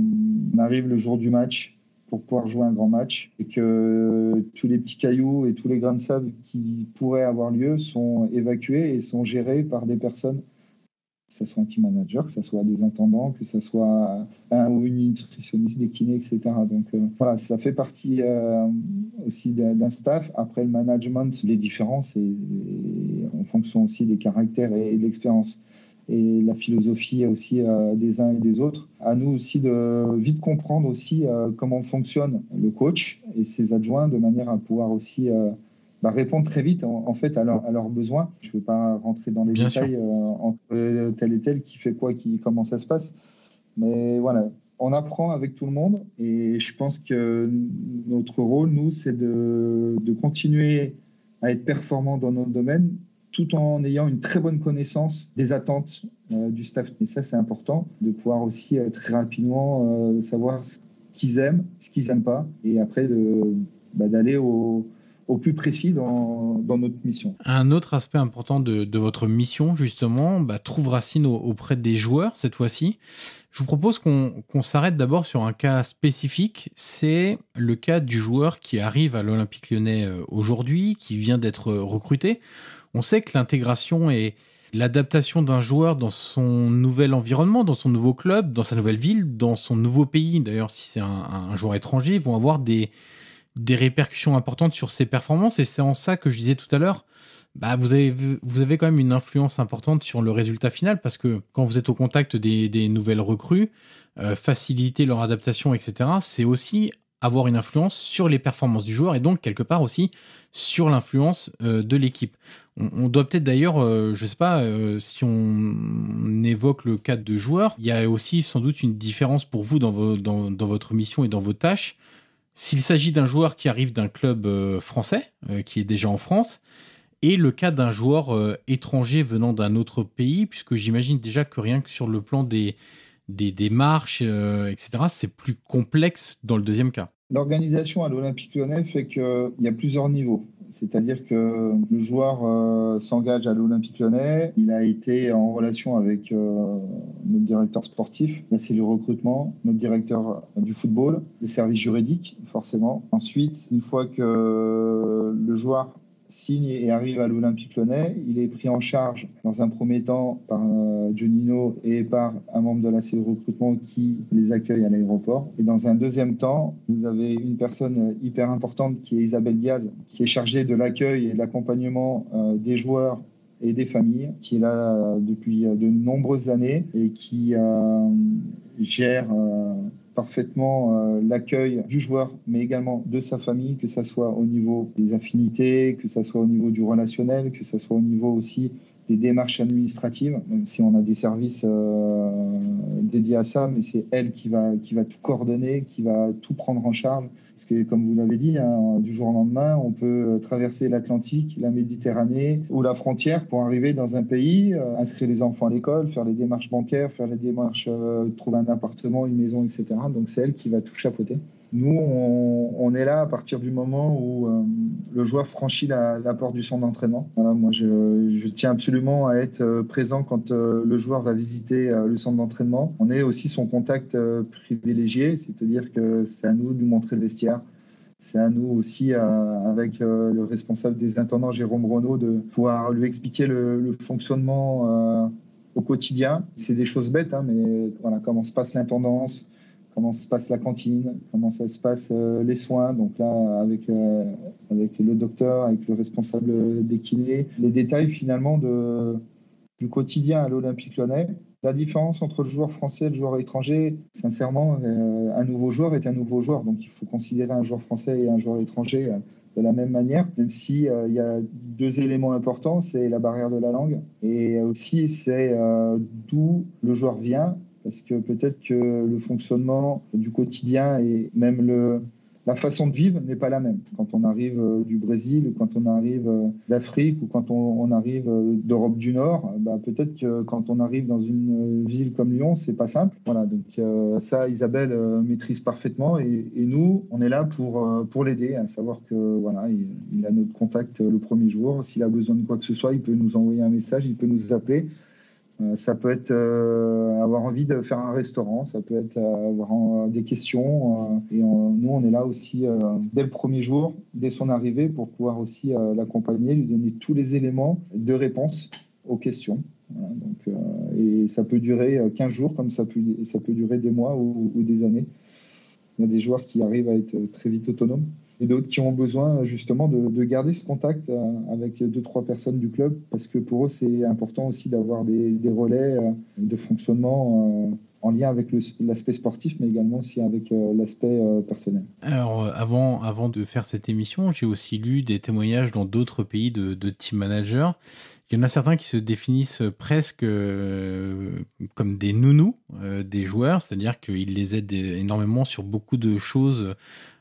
arrive le jour du match pour pouvoir jouer un grand match et que tous les petits cailloux et tous les grains de sable qui pourraient avoir lieu sont évacués et sont gérés par des personnes que ce soit un team manager, que ce soit des intendants, que ce soit un ou une nutritionniste, des kinés, etc. Donc euh, voilà, ça fait partie euh, aussi d'un staff. Après le management, les différences et, en fonction aussi des caractères et de l'expérience et la philosophie aussi euh, des uns et des autres. À nous aussi de vite comprendre aussi comment fonctionne le coach et ses adjoints de manière à pouvoir aussi bah, répondre très vite en, fait à, leurs besoins. Je ne veux pas rentrer dans les détails euh, entre tel et tel qui fait quoi, qui, comment ça se passe. Mais voilà, on apprend avec tout le monde et je pense que notre rôle, nous, c'est de, de continuer à être performant dans notre domaine tout en ayant une très bonne connaissance des attentes euh, du staff. Et ça, c'est important de pouvoir aussi euh, très rapidement savoir ce qu'ils aiment, ce qu'ils n'aiment pas, et après bah, d'aller au, au plus précis dans, notre mission. Un autre aspect important de, votre mission, justement, bah, trouve racine auprès des joueurs cette fois-ci. Je vous propose qu'on s'arrête d'abord sur un cas spécifique. C'est le cas du joueur qui arrive à l'Olympique lyonnais euh, aujourd'hui, qui vient d'être recruté. On sait que l'intégration et l'adaptation d'un joueur dans son nouvel environnement, dans son nouveau club, dans sa nouvelle ville, dans son nouveau pays, d'ailleurs si c'est un joueur étranger, vont avoir des, des répercussions importantes sur ses performances et c'est en ça que je disais tout à l'heure bah vous avez vous avez quand même une influence importante sur le résultat final parce que quand vous êtes au contact des, des nouvelles recrues euh, faciliter leur adaptation etc c'est aussi avoir une influence sur les performances du joueur et donc quelque part aussi sur l'influence euh, de l'équipe. On, doit peut-être d'ailleurs, euh, je sais pas, euh, si on évoque le cas de joueurs, il y a aussi sans doute une différence pour vous dans, vos, dans, dans votre mission et dans vos tâches s'il s'agit d'un joueur qui arrive d'un club euh, français, euh, qui est déjà en France, et le cas d'un joueur euh, étranger venant d'un autre pays, puisque j'imagine déjà que rien que sur le plan des, des démarches, etc., c'est plus complexe dans le deuxième cas. L'organisation à l'Olympique lyonnais fait qu'il y a plusieurs niveaux. C'est-à-dire que le joueur euh, s'engage à l'Olympique lyonnais, il a été en relation avec euh, notre directeur sportif, là c'est le recrutement, notre directeur du football, le service juridique forcément. Ensuite, une fois que le joueur signe et arrive à l'Olympique lyonnais. Il est pris en charge dans un premier temps par euh, et par un membre de la cellule recrutement qui les accueille à l'aéroport. Et dans un deuxième temps, vous avez une personne hyper importante qui est Isabelle Diaz, qui est chargée de l'accueil et de l'accompagnement euh, des joueurs et des familles, qui est là depuis de nombreuses années et qui euh, gère parfaitement euh, l'accueil du joueur, mais également de sa famille, que ce soit au niveau des affinités, que ce soit au niveau du relationnel, que ce soit au niveau aussi des démarches administratives, même si on a des services euh, dédiés à ça, mais c'est elle qui va, qui va tout coordonner, qui va tout prendre en charge. Parce que, comme vous l'avez dit, hein, du jour au lendemain, on peut traverser l'Atlantique, la Méditerranée ou la frontière pour arriver dans un pays, euh, inscrire les enfants à l'école, faire les démarches bancaires, faire les démarches, euh, trouver un appartement, une maison, etc. Donc, c'est elle qui va tout chapeauter. Nous, on, est là à partir du moment où euh, le joueur franchit la, porte du centre d'entraînement. Voilà, moi, je, tiens absolument à être euh, présent quand euh, le joueur va visiter le centre d'entraînement. On est aussi son contact privilégié, c'est-à-dire que c'est à nous de lui montrer le vestiaire. C'est à nous aussi, avec le responsable des intendants, Jérôme Renaud, de pouvoir lui expliquer le, le fonctionnement au quotidien. C'est des choses bêtes, hein, mais voilà, comment se passe l'intendance, comment se passe la cantine, comment ça se passe euh, les soins. Donc là, avec, euh, avec le docteur, avec le responsable des kinés, les détails finalement du quotidien à l'Olympique lyonnais. La différence entre le joueur français et le joueur étranger, sincèrement, euh, un nouveau joueur est un nouveau joueur. Donc il faut considérer un joueur français et un joueur étranger de la même manière, même si il y a deux éléments importants, c'est la barrière de la langue et aussi c'est d'où le joueur vient parce que peut-être que le fonctionnement du quotidien et même la façon de vivre n'est pas la même. Quand on arrive euh, du Brésil, ou quand on arrive euh, d'Afrique, ou quand on, arrive euh, d'Europe du Nord, bah peut-être que quand on arrive dans une ville comme Lyon, c'est pas simple. Voilà, donc ça, Isabelle maîtrise parfaitement, et, nous, on est là pour pour l'aider, à savoir que voilà, il a notre contact le premier jour. S'il a besoin de quoi que ce soit, il peut nous envoyer un message, il peut nous appeler. Euh, ça peut être euh, avoir envie de faire un restaurant, ça peut être euh, avoir des questions. et nous, on est là aussi dès le premier jour, dès son arrivée, pour pouvoir aussi l'accompagner, lui donner tous les éléments de réponse aux questions. et ça peut durer 15 jours, comme ça peut, ça peut durer des mois ou des années. Il y a des joueurs qui arrivent à être très vite autonomes et d'autres qui ont besoin justement de, garder ce contact euh, avec deux, trois personnes du club, parce que pour eux, c'est important aussi d'avoir des, relais euh, de fonctionnement euh, en lien avec l'aspect sportif, mais également aussi avec l'aspect personnel. Alors, avant, avant de faire cette émission, j'ai aussi lu des témoignages dans d'autres pays de, de team managers. Il y en a certains qui se définissent presque comme des nounous des joueurs, c'est-à-dire qu'ils les aident énormément sur beaucoup de choses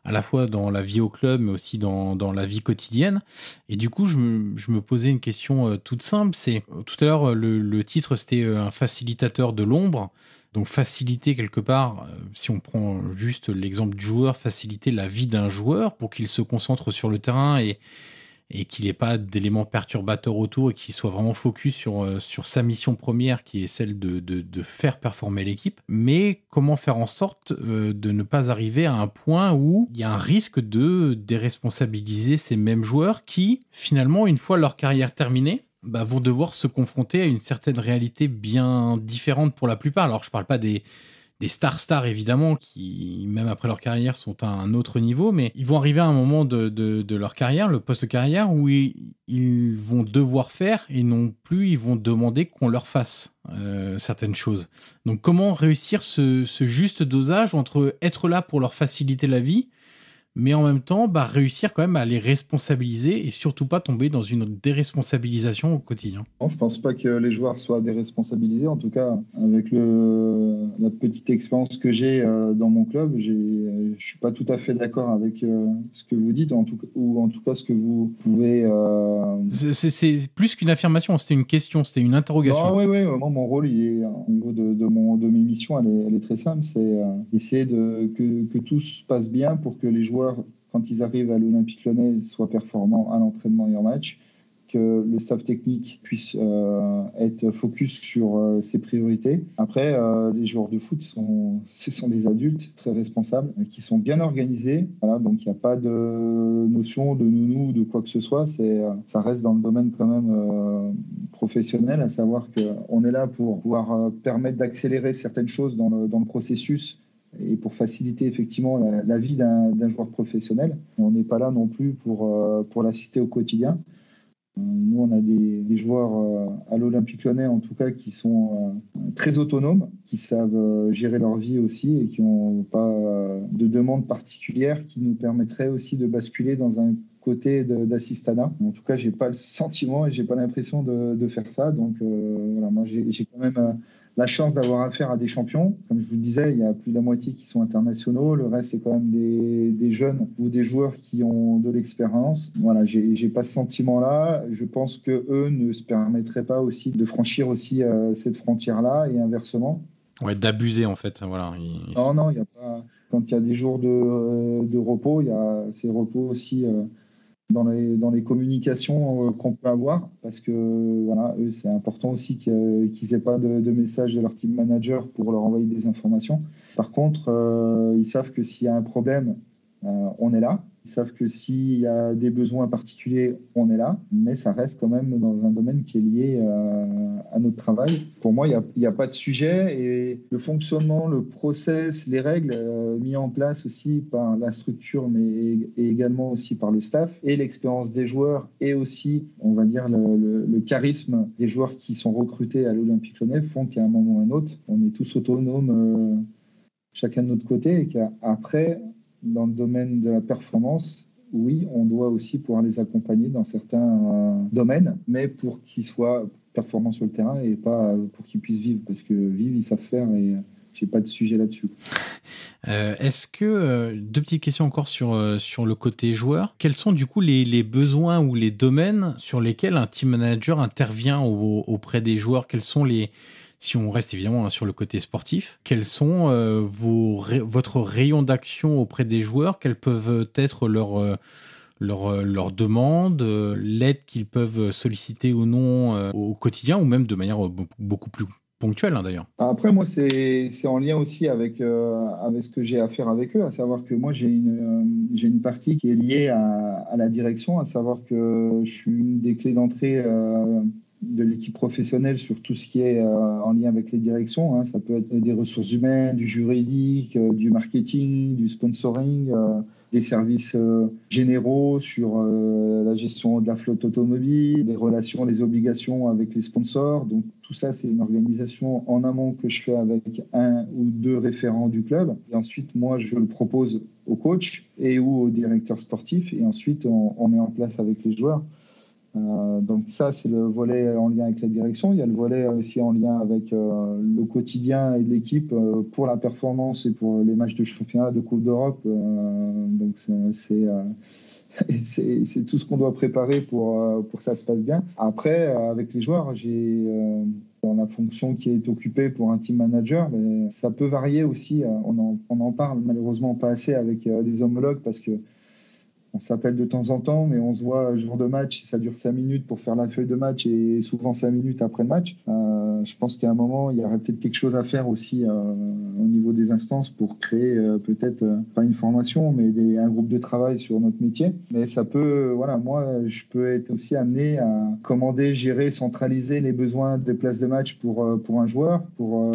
à la fois dans la vie au club, mais aussi dans, dans la vie quotidienne. Et du coup, je me, je me posais une question euh, toute simple. C'est tout à l'heure le, le titre c'était euh, un facilitateur de l'ombre. Donc faciliter quelque part, euh, si on prend juste l'exemple du joueur, faciliter la vie d'un joueur pour qu'il se concentre sur le terrain et et qu'il n'y ait pas d'éléments perturbateurs autour et qu'il soit vraiment focus sur, euh, sa mission première qui est celle de, faire performer l'équipe. Mais comment faire en sorte euh, de ne pas arriver à un point où il y a un risque de déresponsabiliser ces mêmes joueurs qui, finalement, une fois leur carrière terminée, bah, vont devoir se confronter à une certaine réalité bien différente pour la plupart. Alors je parle pas des des stars stars évidemment qui même après leur carrière sont à un autre niveau mais ils vont arriver à un moment de, de, leur carrière le poste carrière où ils, ils, vont devoir faire et non plus ils vont demander qu'on leur fasse euh, certaines choses. Donc comment réussir ce, ce juste dosage entre être là pour leur faciliter la vie mais en même temps bah, réussir quand même à les responsabiliser et surtout pas tomber dans une déresponsabilisation au quotidien. Non, je pense pas que les joueurs soient déresponsabilisés. En tout cas, avec le, la petite expérience que j'ai euh, dans mon club, je suis pas tout à fait d'accord avec euh, ce que vous dites, en tout, ou en tout cas ce que vous pouvez. Euh... C'est plus qu'une affirmation, c'était une question, c'était une interrogation. oui, oui, moi, mon rôle, il est, au niveau de, de, mon, de mes missions, elle est, elle est très simple, c'est essayer de, que, que tout se passe bien pour que les joueurs quand ils arrivent à l'Olympique lyonnais, soient performants à l'entraînement et en match, que le staff technique puisse euh, être focus sur euh, ses priorités. Après, euh, les joueurs de foot, sont, ce sont des adultes très responsables, qui sont bien organisés. Donc, il n'y a pas de notion de nounou, de quoi que ce soit. Ça reste dans le domaine quand même professionnel, à savoir qu'on est là pour pouvoir permettre d'accélérer certaines choses dans le processus et pour faciliter effectivement la, vie d'un joueur professionnel. on n'est pas là non plus pour, euh, pour l'assister au quotidien. Euh, nous, on a des, joueurs euh, à l'Olympique lyonnais, en tout cas, qui sont très autonomes, qui savent gérer leur vie aussi et qui n'ont pas de demande particulière qui nous permettrait aussi de basculer dans un côté d'assistanat. En tout cas, j'ai pas le sentiment et j'ai pas l'impression de, faire ça. Donc, voilà, moi, j'ai quand même la chance d'avoir affaire à des champions. Comme je vous le disais, il y a plus de la moitié qui sont internationaux. Le reste, c'est quand même des, jeunes ou des joueurs qui ont de l'expérience. Voilà, j'ai pas ce sentiment-là. Je pense que eux ne se permettraient pas aussi de franchir aussi euh, cette frontière-là et inversement. Ouais, d'abuser en fait. Voilà. Non, non, il y a pas. Quand il y a des jours de, euh, de repos, il y a ces repos aussi. Euh, dans les, dans les communications euh, qu'on peut avoir, parce que voilà, eux, c'est important aussi qu'ils n'aient pas de, de message de leur team manager pour leur envoyer des informations. Par contre, euh, ils savent que s'il y a un problème, euh, on est là. Ils savent que s'il y a des besoins particuliers, on est là, mais ça reste quand même dans un domaine qui est lié à, notre travail. Pour moi, il n'y a, pas de sujet et le fonctionnement, le process, les règles euh, mis en place aussi par la structure, mais également aussi par le staff et l'expérience des joueurs et aussi, on va dire, le, charisme des joueurs qui sont recrutés à l'Olympique Lyonnais font qu'à un moment ou à un autre, on est tous autonomes, euh, chacun de notre côté, et qu'après, dans le domaine de la performance, oui, on doit aussi pouvoir les accompagner dans certains euh, domaines, mais pour qu'ils soient performants sur le terrain et pas pour qu'ils puissent vivre, parce que vivre, ils savent faire et j'ai pas de sujet là-dessus. Euh, est-ce que euh, deux petites questions encore sur sur le côté joueur. Quels sont du coup les, les, besoins ou les domaines sur lesquels un team manager intervient auprès des joueurs? Quels sont les si on reste évidemment hein, sur le côté sportif, quels sont euh, vos, votre d'action auprès des joueurs? Quelles peuvent être leurs euh, euh, demandes, l'aide qu'ils peuvent solliciter ou non au quotidien, ou même de manière beaucoup plus ponctuelle hein, d'ailleurs? Après, moi, c'est en lien aussi avec, avec ce que j'ai à faire avec eux, à savoir que moi, j'ai une, j'ai une partie qui est liée à, à, la direction, à savoir que je suis une des clés d'entrée de l'équipe professionnelle sur tout ce qui est euh, en lien avec les directions. Hein. Ça peut être des ressources humaines, du juridique, euh, du marketing, du sponsoring, euh, des services généraux sur la gestion de la flotte automobile, les relations, les obligations avec les sponsors. Donc tout ça, c'est une organisation en amont que je fais avec un ou deux référents du club. Et ensuite, moi, je le propose au coach et ou au directeur sportif. Et ensuite, on met en place avec les joueurs. Euh, donc ça, c'est le volet en lien avec la direction. Il y a le volet aussi en lien avec euh, le quotidien et l'équipe euh, pour la performance et pour les matchs de championnat, de Coupe d'Europe. donc c'est tout ce qu'on doit préparer pour, pour que ça se passe bien. Après, avec les joueurs, j'ai dans la fonction qui est occupée pour un team manager, mais ça peut varier aussi. On en, on en parle malheureusement pas assez avec les homologues parce que on s'appelle de temps en temps, mais on se voit jour de match, ça dure cinq minutes pour faire la feuille de match et souvent cinq minutes après le match. Euh, je pense qu'à un moment, il y aurait peut-être quelque chose à faire aussi euh, au niveau des instances pour créer euh, peut-être, pas une formation, mais un groupe de travail sur notre métier. Mais ça peut, voilà, moi, je peux être aussi amené à commander, gérer, centraliser les besoins des places de match pour, pour un joueur, pour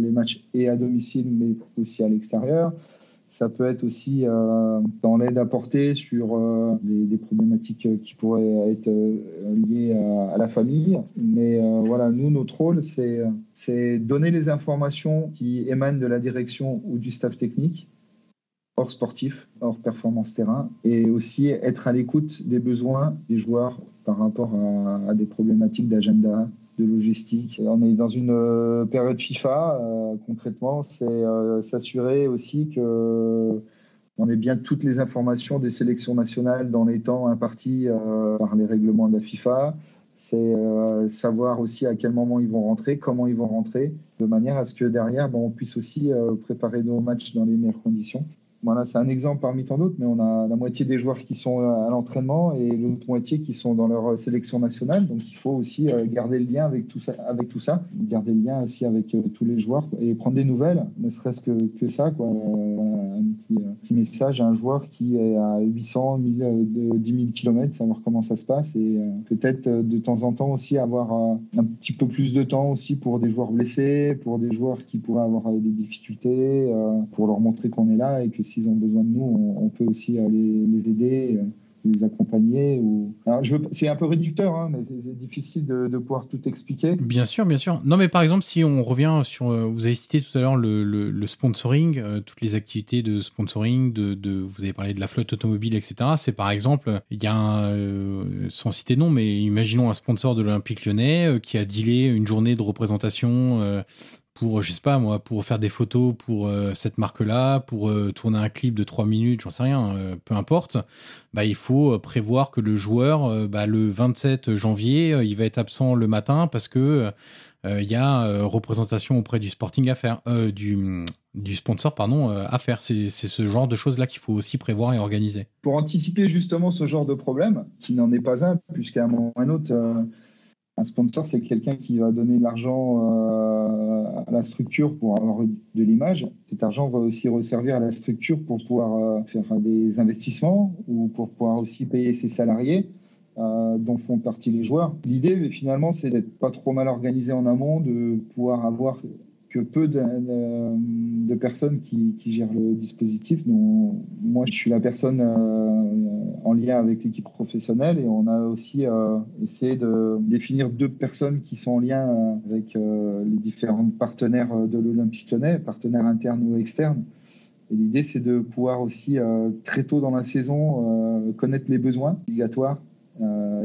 les matchs et à domicile, mais aussi à l'extérieur ça peut être aussi euh, dans l'aide apportée sur euh, des, problématiques qui pourraient être euh, liées à, la famille. Mais voilà, nous, notre rôle, c'est donner les informations qui émanent de la direction ou du staff technique hors sportif, hors performance terrain, et aussi être à l'écoute des besoins des joueurs par rapport à des problématiques d'agenda, logistique. On est dans une euh, période FIFA. Euh, concrètement, c'est euh, s'assurer aussi que on ait bien toutes les informations des sélections nationales dans les temps impartis par les règlements de la FIFA. C'est savoir aussi à quel moment ils vont rentrer, comment ils vont rentrer, de manière à ce que derrière, bon, on puisse aussi préparer nos matchs dans les meilleures conditions. Voilà, c'est un exemple parmi tant d'autres, mais on a la moitié des joueurs qui sont à l'entraînement et l'autre moitié qui sont dans leur sélection nationale. Donc il faut aussi euh, garder le lien avec tout ça, avec tout ça, garder le lien aussi avec euh, tous les joueurs et prendre des nouvelles, ne serait-ce que, que ça, quoi. Euh, un petit, message à un joueur qui est à 800, 1000, 10 000 km, savoir comment ça se passe et peut-être de temps en temps aussi avoir un petit peu plus de temps aussi pour des joueurs blessés, pour des joueurs qui pourraient avoir des difficultés, pour leur montrer qu'on est là et que s'ils ont besoin de nous, on, peut aussi aller les aider, euh, les accompagner. Ou... c'est un peu réducteur, hein, mais c'est difficile de, pouvoir tout expliquer. Bien sûr, bien sûr. Non, mais par exemple, si on revient sur, euh, vous avez cité tout à l'heure le, sponsoring, euh, toutes les activités de sponsoring, de, vous avez parlé de la flotte automobile, etc. C'est par exemple, il y a un, sans citer nom, mais imaginons un sponsor de l'Olympique Lyonnais qui a dealé une journée de représentation pour, je sais pas moi, pour faire des photos pour euh, cette marque-là, pour euh, tourner un clip de 3 minutes, j'en sais rien, euh, peu importe, bah, il faut prévoir que le joueur, bah, le 27 janvier, il va être absent le matin parce que il y a représentation auprès du sporting à faire, du, sponsor, pardon, à faire. C'est ce genre de choses-là qu'il faut aussi prévoir et organiser. Pour anticiper justement ce genre de problème, qui n'en est pas un, puisqu'à un moment ou un autre, Un sponsor, c'est quelqu'un qui va donner de l'argent euh, à la structure pour avoir de l'image. Cet argent va aussi resservir à la structure pour pouvoir euh, faire des investissements ou pour pouvoir aussi payer ses salariés. Euh, dont font partie les joueurs. L'idée, finalement, c'est d'être pas trop mal organisé en amont, de pouvoir avoir que peu de, personnes qui, gèrent le dispositif. Donc, moi, je suis la personne euh, en lien avec l'équipe professionnelle et on a aussi euh, essayé de définir deux personnes qui sont en lien euh, avec les différents partenaires de l'Olympique lyonnais, partenaires internes ou externes. Et l'idée, c'est de pouvoir aussi, très tôt dans la saison, connaître les besoins obligatoires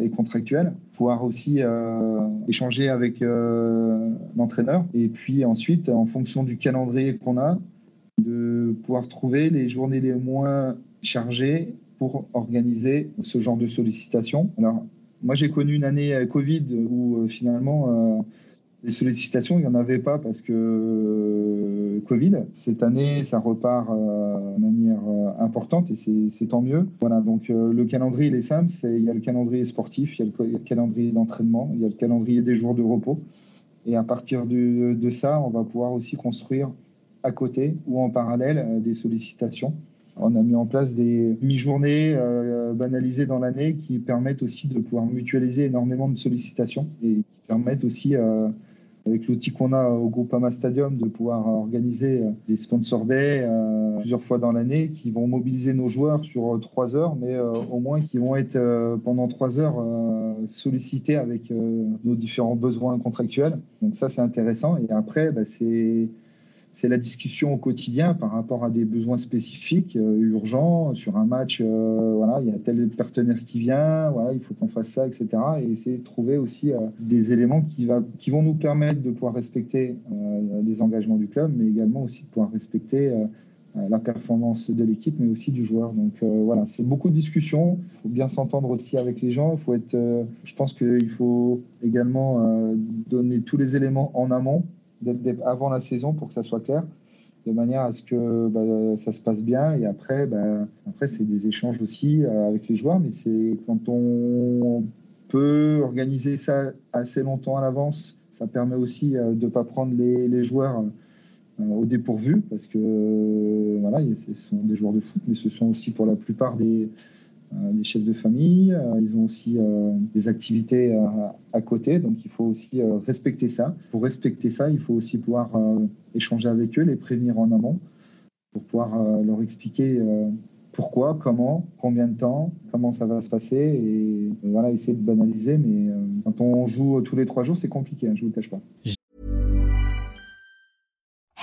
et contractuel, pouvoir aussi euh, échanger avec euh, l'entraîneur et puis ensuite, en fonction du calendrier qu'on a, de pouvoir trouver les journées les moins chargées pour organiser ce genre de sollicitation. Alors, moi, j'ai connu une année Covid où finalement les sollicitations, il n'y en avait pas parce que euh, Covid. Cette année, ça repart euh, de manière euh, importante et c'est tant mieux. Voilà, donc le calendrier, il est simple. il y a le calendrier sportif, il y a le, calendrier d'entraînement, il y a le calendrier des jours de repos. Et à partir de, de ça, on va pouvoir aussi construire à côté ou en parallèle des sollicitations. On a mis en place des mi-journées banalisées dans l'année qui permettent aussi de pouvoir mutualiser énormément de sollicitations et qui permettent aussi avec l'outil qu'on a au groupe Ama Stadium, de pouvoir organiser euh, des sponsor day euh, plusieurs fois dans l'année qui vont mobiliser nos joueurs sur euh, trois heures, mais au moins qui vont être pendant trois heures sollicités avec nos différents besoins contractuels. Donc ça, c'est intéressant. Et après, bah, c'est c'est la discussion au quotidien par rapport à des besoins spécifiques, euh, urgents, sur un match, euh, voilà, il y a tel partenaire qui vient, voilà, il faut qu'on fasse ça, etc. Et essayer de trouver aussi euh, des éléments qui, vont nous permettre de pouvoir respecter les engagements du club, mais également aussi de pouvoir respecter la performance de l'équipe, mais aussi du joueur. Donc voilà, c'est beaucoup de discussions. Il faut bien s'entendre aussi avec les gens. Faut être, je pense qu'il faut également donner tous les éléments en amont avant la saison pour que ça soit clair, de manière à ce que bah, ça se passe bien. Et après, bah, après c'est des échanges aussi euh, avec les joueurs, mais c'est quand on peut organiser ça assez longtemps à l'avance, ça permet aussi euh, de ne pas prendre les, les joueurs euh, au dépourvu, parce que voilà, ce sont des joueurs de foot, mais ce sont aussi pour la plupart des, des chefs de famille, euh, ils ont aussi euh, des activités à côté, donc il faut aussi respecter ça. Pour respecter ça, il faut aussi pouvoir échanger avec eux, les prévenir en amont, pour pouvoir leur expliquer pourquoi, comment, combien de temps, comment ça va se passer, et, voilà, essayer de banaliser, mais quand on joue tous les trois jours, c'est compliqué, hein, je ne vous le cache pas.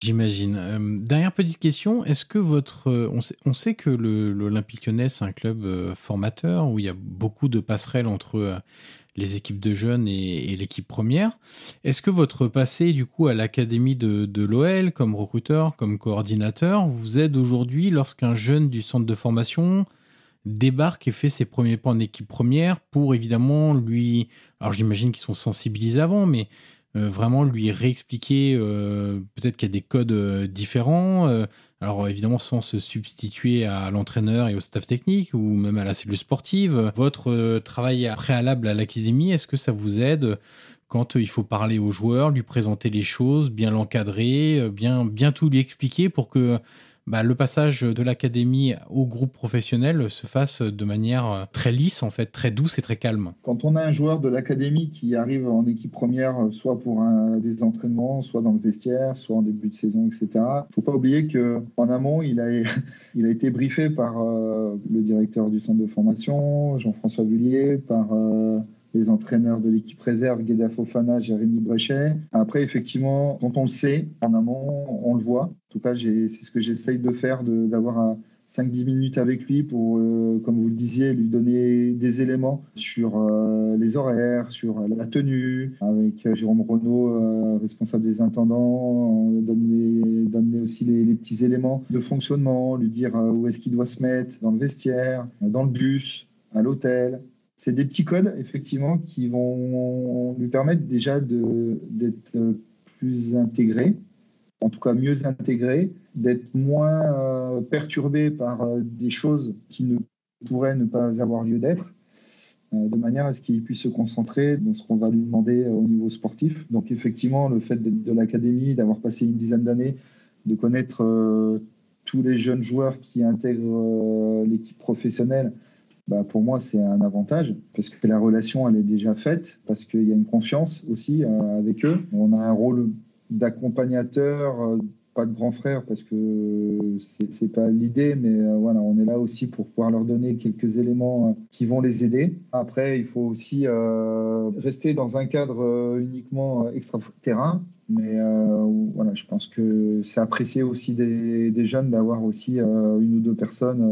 J'imagine. Euh, dernière petite question, est-ce que votre... Euh, on, sait, que l'Olympique Lyonnais, c'est un club euh, formateur où il y a beaucoup de passerelles entre... Les équipes de jeunes et, l'équipe première. Est-ce que votre passé du coup à l'académie de, de l'OL comme recruteur, comme coordinateur, vous aide aujourd'hui lorsqu'un jeune du centre de formation débarque et fait ses premiers pas en équipe première pour évidemment lui, alors j'imagine qu'ils sont sensibilisés avant, mais vraiment lui réexpliquer euh, peut-être qu'il y a des codes euh, différents. alors évidemment sans se substituer à l'entraîneur et au staff technique ou même à la cellule sportive. Votre travail préalable à l'académie, est-ce que ça vous aide quand il faut parler aux joueurs, lui présenter les choses, bien l'encadrer, bien bien tout lui expliquer pour que bah, le passage de l'académie au groupe professionnel se fasse de manière euh, très lisse, en fait, très douce et très calme. Quand on a un joueur de l'académie qui arrive en équipe première, euh, soit pour des entraînements, soit dans le vestiaire, soit en début de saison, etc., il ne faut pas oublier qu'en amont, il a, été briefé par euh, le directeur du centre de formation, Jean-François Bullier, par les entraîneurs de l'équipe réserve, Gueda Fofana, Jérémy Brechet. Après, effectivement, quand on le sait, en amont, on le voit. En tout cas, c'est ce que j'essaye de faire, d'avoir 5-10 minutes avec lui pour, euh, comme vous le disiez, lui donner des éléments sur euh, les horaires, sur la tenue, avec euh, Jérôme Renaud, responsable des intendants, donner, donner aussi les, les, petits éléments de fonctionnement, lui dire où est-ce qu'il doit se mettre dans le vestiaire, dans le bus, à l'hôtel. C'est des petits codes, effectivement, qui vont lui permettre déjà d'être plus intégré en tout cas mieux intégré, d'être moins euh, perturbé par euh, des choses qui ne pourraient ne pas avoir lieu d'être, euh, de manière à ce qu'il puisse se concentrer dans ce qu'on va lui demander au niveau sportif. Donc effectivement, le fait d'être de l'académie, d'avoir passé une dizaine d'années, de connaître tous les jeunes joueurs qui intègrent l'équipe professionnelle, bah, pour moi, c'est un avantage parce que la relation, elle est déjà faite, parce qu'il y a une confiance aussi avec eux. On a un rôle d'accompagnateur, euh, pas de grand frère parce que c'est pas l'idée, mais euh, voilà, on est là aussi pour pouvoir leur donner quelques éléments euh, qui vont les aider. Après, il faut aussi rester dans un cadre uniquement extra-terrain, mais voilà, je pense que c'est apprécié aussi des, des jeunes d'avoir aussi une ou deux personnes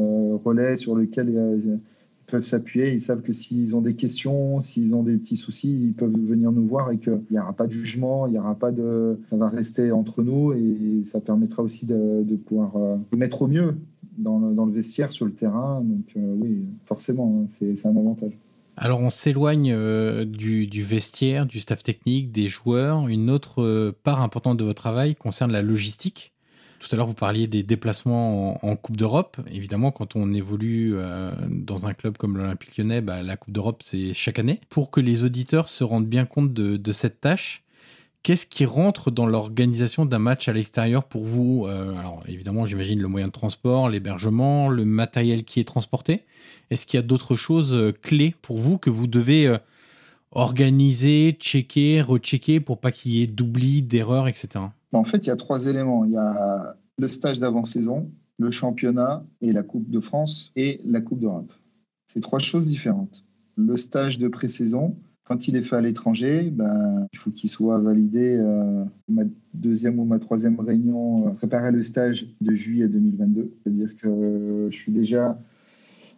relais sur lesquelles peuvent s'appuyer. Ils savent que s'ils ont des questions, s'ils ont des petits soucis, ils peuvent venir nous voir et qu'il n'y aura pas de jugement, il n'y aura pas de. Ça va rester entre nous et ça permettra aussi de, pouvoir euh, mettre au mieux dans le, dans le, vestiaire, sur le terrain. Donc, euh, oui, forcément, hein, c'est un avantage. Alors on s'éloigne euh, du, du, vestiaire, du staff technique, des joueurs. Une autre part importante de votre travail concerne la logistique. Tout à l'heure, vous parliez des déplacements en, Coupe d'Europe. Évidemment, quand on évolue euh, dans un club comme l'Olympique lyonnais, bah, la Coupe d'Europe, c'est chaque année. Pour que les auditeurs se rendent bien compte de, cette tâche, qu'est-ce qui rentre dans l'organisation d'un match à l'extérieur pour vous euh, Alors, évidemment, j'imagine le moyen de transport, l'hébergement, le matériel qui est transporté. Est-ce qu'il y a d'autres choses euh, clés pour vous que vous devez organiser, checker, rechecker pour pas qu'il y ait d'oubli, d'erreurs, etc. En fait, il y a trois éléments. Il y a le stage d'avant-saison, le championnat et la Coupe de France et la Coupe d'Europe. C'est trois choses différentes. Le stage de pré-saison, quand il est fait à l'étranger, ben, il faut qu'il soit validé. Euh, ma deuxième ou ma troisième réunion, euh, le stage de juillet 2022. C'est-à-dire que je suis déjà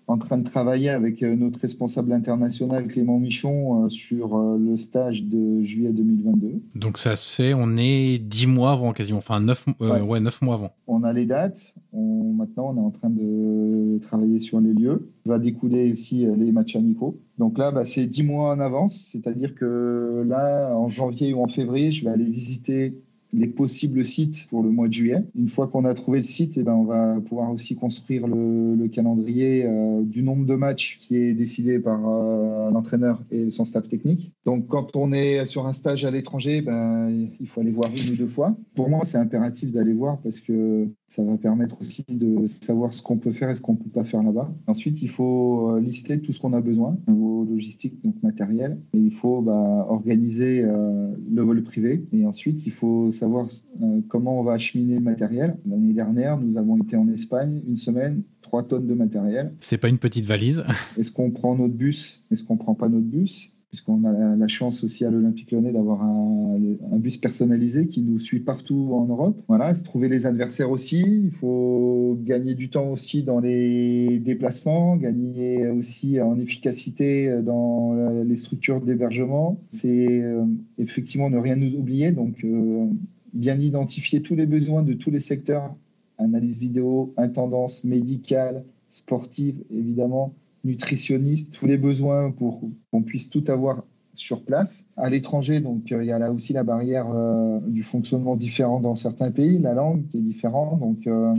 en train de travailler avec euh, notre responsable international Clément Michon euh, sur euh, le stage de juillet 2022. Donc ça se fait, on est dix mois avant quasiment, enfin neuf, ouais. neuf mois avant. On a les dates, on, maintenant on est en train de travailler sur les lieux. va découler aussi les matchs amicaux. Donc là, bah, c'est dix mois en avance, c'est-à-dire que là, en janvier ou en février, je vais aller visiter les possibles sites pour le mois de juillet. Une fois qu'on a trouvé le site, eh ben, on va pouvoir aussi construire le, calendrier euh, du nombre de matchs qui est décidé par euh, l'entraîneur et son staff technique. Donc quand on est sur un stage à l'étranger, ben, il faut aller voir une ou deux fois. Pour moi, c'est impératif d'aller voir parce que ça va permettre aussi de savoir ce qu'on peut faire et ce qu'on ne peut pas faire là-bas. Ensuite, il faut euh, lister tout ce qu'on a besoin, niveau logistique, donc matériel. Et il faut bah, organiser le vol privé. Et ensuite, il faut savoir euh, comment on va acheminer le matériel. L'année dernière, nous avons été en Espagne une semaine, trois tonnes de matériel. C'est pas une petite valise. Est-ce qu'on prend notre bus? Est-ce qu'on prend pas notre bus? Puisqu'on a la chance aussi à l'Olympique lyonnais d'avoir un, bus personnalisé qui nous suit partout en Europe. Voilà, se trouver les adversaires aussi. Il faut gagner du temps aussi dans les déplacements, gagner aussi en efficacité dans les structures d'hébergement. C'est euh, effectivement ne rien nous oublier, donc euh, bien identifier tous les besoins de tous les secteurs, analyse vidéo, intendance médicale, sportive évidemment, nutritionniste, tous les besoins pour qu'on puisse tout avoir sur place. À l'étranger, donc euh, il y a là aussi la barrière euh, du fonctionnement différent dans certains pays, la langue qui est différente. Donc euh,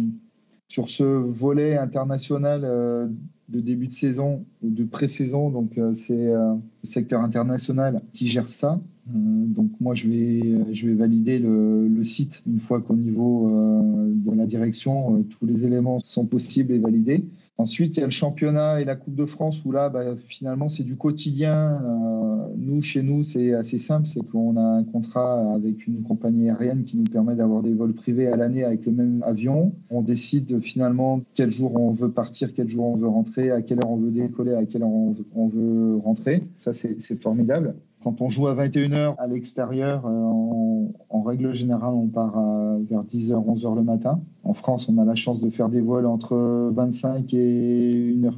sur ce volet international de début de saison ou de pré-saison, donc c'est le secteur international qui gère ça. donc moi je vais je vais valider le site une fois qu'au niveau de la direction tous les éléments sont possibles et validés. Ensuite, il y a le championnat et la Coupe de France où là, bah, finalement, c'est du quotidien. Euh, nous, chez nous, c'est assez simple, c'est qu'on a un contrat avec une compagnie aérienne qui nous permet d'avoir des vols privés à l'année avec le même avion. On décide finalement quel jour on veut partir, quel jour on veut rentrer, à quelle heure on veut décoller, à quelle heure on veut, rentrer. Ça, c'est formidable. Quand on joue à 21h à l'extérieur, euh, en, règle générale, on part vers 10h, 11h le matin. En France, on a la chance de faire des vols entre 25 et 1h,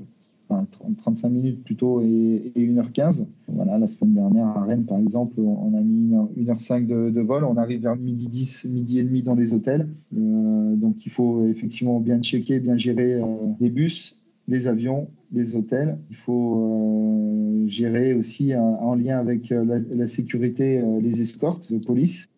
35 minutes plutôt et, 1h15. Voilà, la semaine dernière à Rennes, par exemple, on a mis 1h05 de, vol. On arrive vers midi 10, midi et demi dans les hôtels. Euh, donc il faut effectivement bien checker, bien gérer euh, les bus, les avions, les hôtels. Il faut euh, gérer aussi en lien avec la, la sécurité les escortes de police.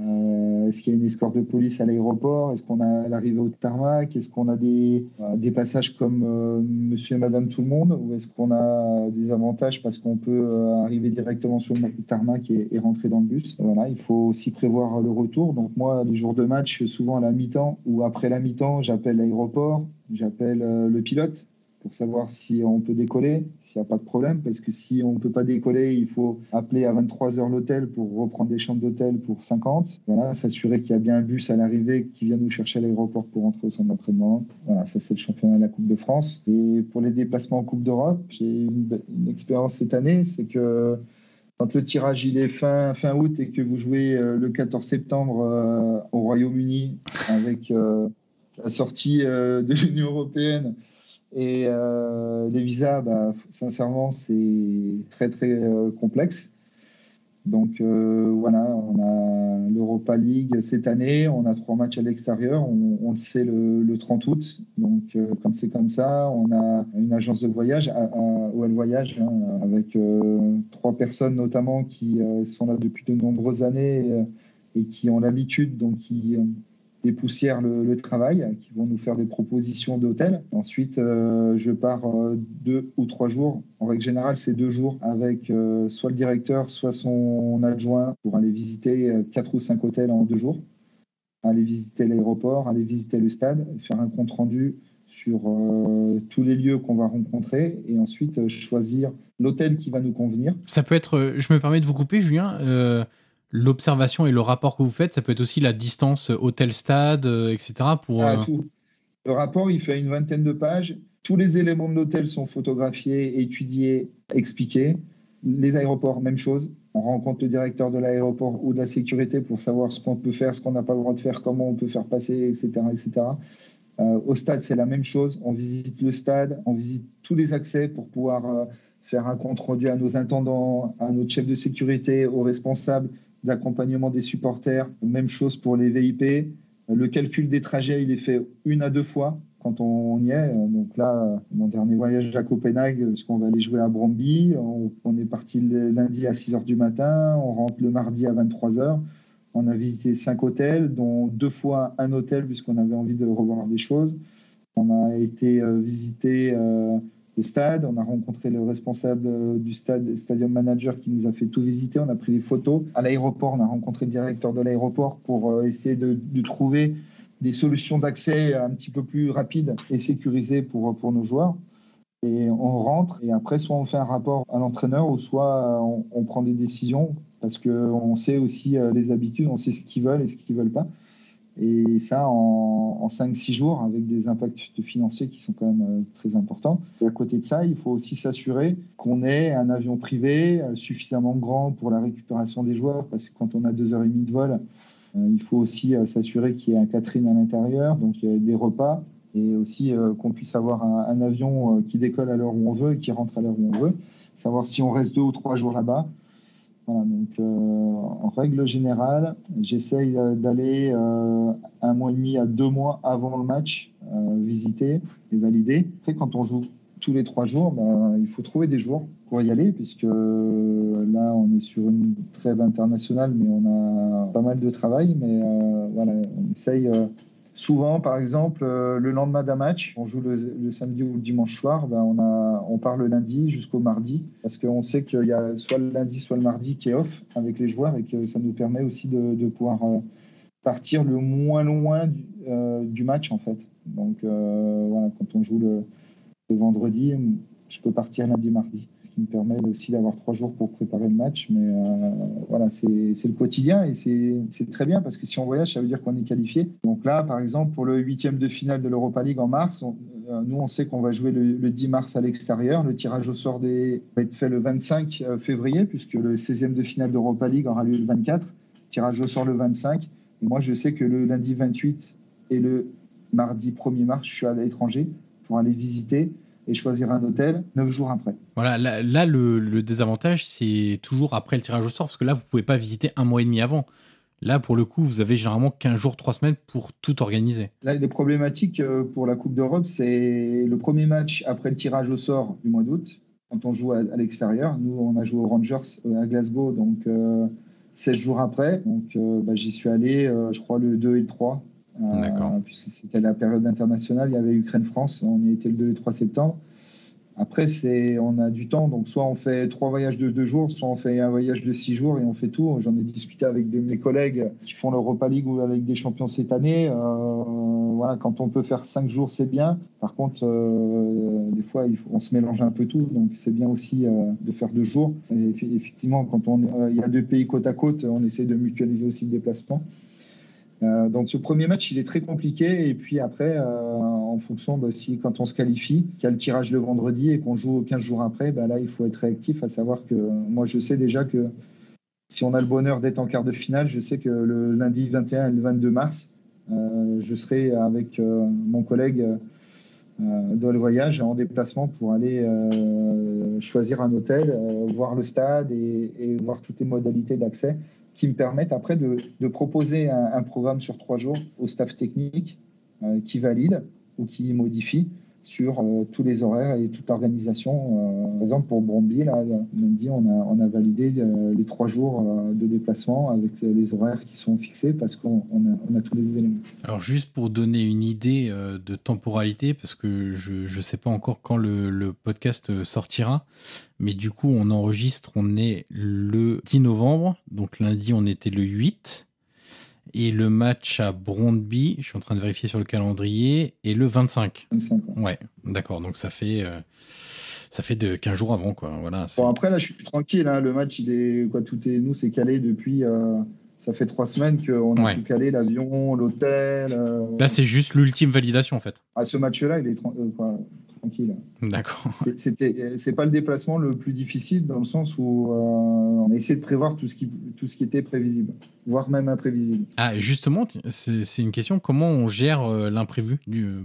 Euh, est-ce qu'il y a une escorte de police à l'aéroport? Est-ce qu'on a l'arrivée au tarmac? Est-ce qu'on a des, euh, des passages comme euh, monsieur et madame tout le monde? Ou est-ce qu'on a des avantages parce qu'on peut arriver directement sur le tarmac et, rentrer dans le bus? Voilà, il faut aussi prévoir le retour. Donc moi, les jours de match, souvent à la mi-temps ou après la mi-temps, j'appelle l'aéroport, j'appelle le pilote pour savoir si on peut décoller, s'il n'y a pas de problème, parce que si on ne peut pas décoller, il faut appeler à 23 heures l'hôtel pour reprendre des chambres d'hôtel pour 50. Voilà, s'assurer qu'il y a bien un bus à l'arrivée qui vient nous chercher à l'aéroport pour rentrer au centre d'entraînement. Voilà, ça c'est le championnat de la Coupe de France. Et pour les déplacements en Coupe d'Europe, j'ai une, une expérience cette année, c'est que quand le tirage il est fin, fin août et que vous jouez euh, le 14 septembre euh, au Royaume-Uni avec euh, la sortie de l'Union européenne et euh, les visas, bah, sincèrement, c'est très très euh, complexe. Donc euh, voilà, on a l'Europa League cette année, on a trois matchs à l'extérieur, on, le sait le, 30 août. Donc quand c'est comme ça, on a une agence de voyage, à, à, Voyage, hein, avec trois personnes notamment qui sont là depuis de nombreuses années et qui ont l'habitude, donc qui dépoussièrent le, le travail, qui vont nous faire des propositions d'hôtel. Ensuite, euh, je pars euh, deux ou trois jours. En règle générale, c'est deux jours avec euh, soit le directeur, soit son adjoint pour aller visiter quatre ou cinq hôtels en deux jours, aller visiter l'aéroport, aller visiter le stade, faire un compte rendu sur tous les lieux qu'on va rencontrer et ensuite choisir l'hôtel qui va nous convenir. Ça peut être, je me permets de vous couper, Julien l'observation et le rapport que vous faites, ça peut être aussi la distance hôtel-stade, euh, etc. Pour, ah, euh, tout. Le rapport, il fait une vingtaine de pages. Tous les éléments de l'hôtel sont photographiés, étudiés, expliqués. Les aéroports, même chose. On rencontre le directeur de l'aéroport ou de la sécurité pour savoir ce qu'on peut faire, ce qu'on n'a pas le droit de faire, comment on peut faire passer, etc. etc. Euh, au stade, c'est la même chose. On visite le stade, on visite tous les accès pour pouvoir faire un compte rendu à nos intendants, à notre chef de sécurité, aux responsables, d'accompagnement des supporters. Même chose pour les VIP. Le calcul des trajets, il est fait une à deux fois quand on y est. Donc là, mon dernier voyage à Copenhague, parce qu'on va aller jouer à Bromby, on, est parti lundi à 6 h du matin, on rentre le mardi à 23 h. On a visité cinq hôtels, dont deux fois un hôtel, puisqu'on avait envie de revoir des choses. On a été euh, visiter euh, stade. On a rencontré le responsable euh, du stade, stadium manager, qui nous a fait tout visiter. On a pris des photos. À l'aéroport, on a rencontré le directeur de l'aéroport pour euh, essayer de, trouver des solutions d'accès un petit peu plus rapides et sécurisées pour, pour nos joueurs. Et on rentre et après, soit on fait un rapport à l'entraîneur ou soit on, on prend des décisions parce qu'on sait aussi euh, les habitudes, on sait ce qu'ils veulent et ce qu'ils veulent pas. Et ça en, 5-6 jours avec des impacts financiers qui sont quand même euh, très importants. Et à côté de ça, il faut aussi s'assurer qu'on ait un avion privé euh, suffisamment grand pour la récupération des joueurs parce que quand on a 2 heures et demie de vol, euh, il faut aussi s'assurer qu'il y ait un Catherine à l'intérieur, donc des repas et aussi qu'on puisse avoir un, avion qui décolle à l'heure où on veut et qui rentre à l'heure où on veut. Savoir si on reste deux ou trois jours là-bas donc, euh, en règle générale, j'essaye euh, d'aller euh, un mois et demi à deux mois avant le match visiter et valider. Après, quand on joue tous les trois jours, ben, il faut trouver des jours pour y aller, puisque là, on est sur une trêve internationale, mais on a pas mal de travail. Mais voilà, on essaye Souvent, par exemple, euh, le lendemain d'un match, on joue le, samedi ou le dimanche soir, ben on, a, part le lundi jusqu'au mardi, parce qu'on sait qu'il y a soit le lundi, soit le mardi qui est off avec les joueurs et que ça nous permet aussi de, pouvoir euh, partir le moins loin euh, du, match, en fait. Donc, voilà, quand on joue le, vendredi, je peux partir lundi, mardi. Ce qui me permet aussi d'avoir trois jours pour préparer le match. Mais euh, voilà, c'est le quotidien et c'est très bien parce que si on voyage, ça veut dire qu'on est qualifié. Donc là, par exemple, pour le huitième de finale de l'Europa League en mars, euh, nous, on sait qu'on va jouer le, 10 mars à l'extérieur. Le tirage au sort des, va être fait le 25 euh, février puisque le 16e de finale d'Europa League aura lieu le 24. Tirage au sort le 25. Et moi, je sais que le lundi 28 et le mardi 1er mars, je suis à l'étranger pour aller visiter et choisir un hôtel neuf jours après. Voilà, là, le, désavantage, c'est toujours après le tirage au sort, parce que là, vous pouvez pas visiter un mois et demi avant. Là, pour le coup, vous avez généralement 15 jours, 3 semaines pour tout organiser. Là, les problématiques euh, pour la Coupe d'Europe, c'est le premier match après le tirage au sort du mois d'août, quand on joue à, l'extérieur. Nous, on a joué aux Rangers euh, à Glasgow, donc 16 euh, jours après. Donc, bah, j'y suis allé, je crois, le 2 et le 3 D'accord. puisque c'était la période internationale, il y avait Ukraine-France, on y était le 2 et 3 septembre. Après, on a du temps, donc soit on fait trois voyages de deux jours, soit on fait un voyage de six jours et on fait tout. J'en ai discuté avec mes collègues qui font l'Europa League ou la Ligue des Champions cette année. Euh, voilà, quand on peut faire cinq jours, c'est bien. Par contre, euh, des fois, on se mélange un peu tout, donc c'est bien aussi euh, de faire deux jours. Et effectivement, quand on, il y a deux pays côte à côte, on essaie de mutualiser aussi le déplacement. Euh, donc ce premier match, il est très compliqué. Et puis après, euh, en fonction de si quand on se qualifie, qu'il y a le tirage le vendredi et qu'on joue 15 jours après, bah là, il faut être réactif, à savoir que moi, je sais déjà que si on a le bonheur d'être en quart de finale, je sais que le lundi 21 et le 22 mars, euh, je serai avec mon collègue dans le voyage en déplacement pour aller choisir un hôtel, voir le stade et voir toutes les modalités d'accès qui me permettent après de, proposer un, programme sur trois jours au staff technique euh, qui valide ou qui modifie sur euh, tous les horaires et toute l'organisation. Euh, par exemple, pour Bromby, là, lundi, on a, on a validé euh, les trois jours de déplacement avec les horaires qui sont fixés parce qu'on a, on a, tous les éléments. Alors, juste pour donner une idée de temporalité, parce que je ne sais pas encore quand le, le, podcast sortira, mais du coup, on enregistre, on est le 10 novembre, donc lundi, on était le 8. Et le match à Brondby, je suis en train de vérifier sur le calendrier, est le 25. 25 ouais, d'accord. Donc ça fait euh, ça fait de 15 jours avant quoi. Voilà. Bon après là, je suis tranquille. Hein. Le match, il est quoi Tout est nous, c'est calé depuis. Euh, ça fait trois semaines qu'on a tout calé, l'avion, l'hôtel. Euh. Là, c'est juste l'ultime validation en fait. À ce match-là, il est tranquille. D'accord. C'est pas le déplacement le plus difficile dans le sens où euh, on a essayé de prévoir tout ce qui, tout ce qui était prévisible, voire même imprévisible. Ah, justement, c'est une question. Comment on gère euh, l'imprévu?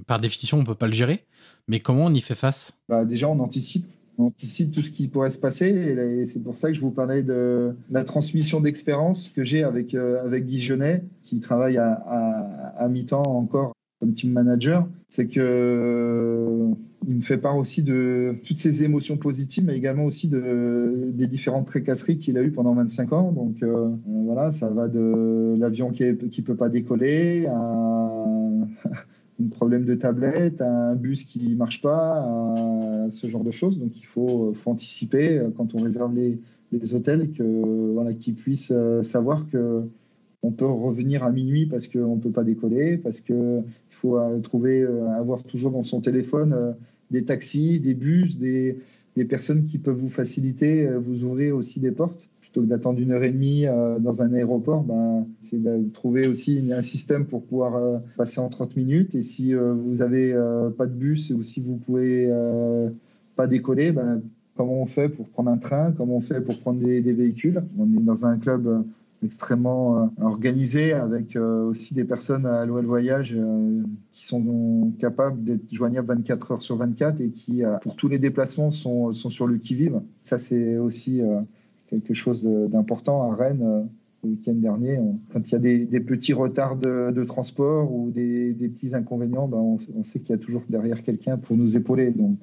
Par définition, on peut pas le gérer, mais comment on y fait face? Bah, Déjà, on anticipe. On anticipe tout ce qui pourrait se passer et c'est pour ça que je vous parlais de la transmission d'expérience que j'ai avec, euh, avec Guy Genet, qui travaille à, à, à mi-temps encore comme team manager, c'est que il me fait part aussi de toutes ces émotions positives, mais également aussi de, des différentes tracasseries qu'il a eues pendant 25 ans. Donc euh, voilà, ça va de l'avion qui ne peut pas décoller à un problème de tablette, à un bus qui ne marche pas, à ce genre de choses. Donc il faut, faut anticiper euh, quand on réserve les, les hôtels, qu'ils puissent euh, savoir que on peut revenir à minuit parce qu'on ne peut pas décoller, parce qu'il faut trouver, avoir toujours dans son téléphone des taxis, des bus, des, des personnes qui peuvent vous faciliter, euh, vous ouvrir aussi des portes. Plutôt que d'attendre une heure et demie euh, dans un aéroport, ben, c'est de trouver aussi un système pour pouvoir euh, passer en 30 minutes. Et si vous n'avez pas de bus ou si vous pouvez pas décoller, ben, comment on fait pour prendre un train? Comment on fait pour prendre des, des véhicules? On est dans un club extrêmement euh, organisé avec euh, aussi des personnes à l'OL Voyage euh, qui sont capables d'être joignables 24 heures sur 24 et qui, pour tous les déplacements, sont, sont sur le qui-vive. Ça, c'est aussi quelque chose d'important à Rennes le week-end dernier. quand il y a des, petits retards de, transport ou des, petits inconvénients, ben on, sait qu'il y a toujours derrière quelqu'un pour nous épauler. Donc.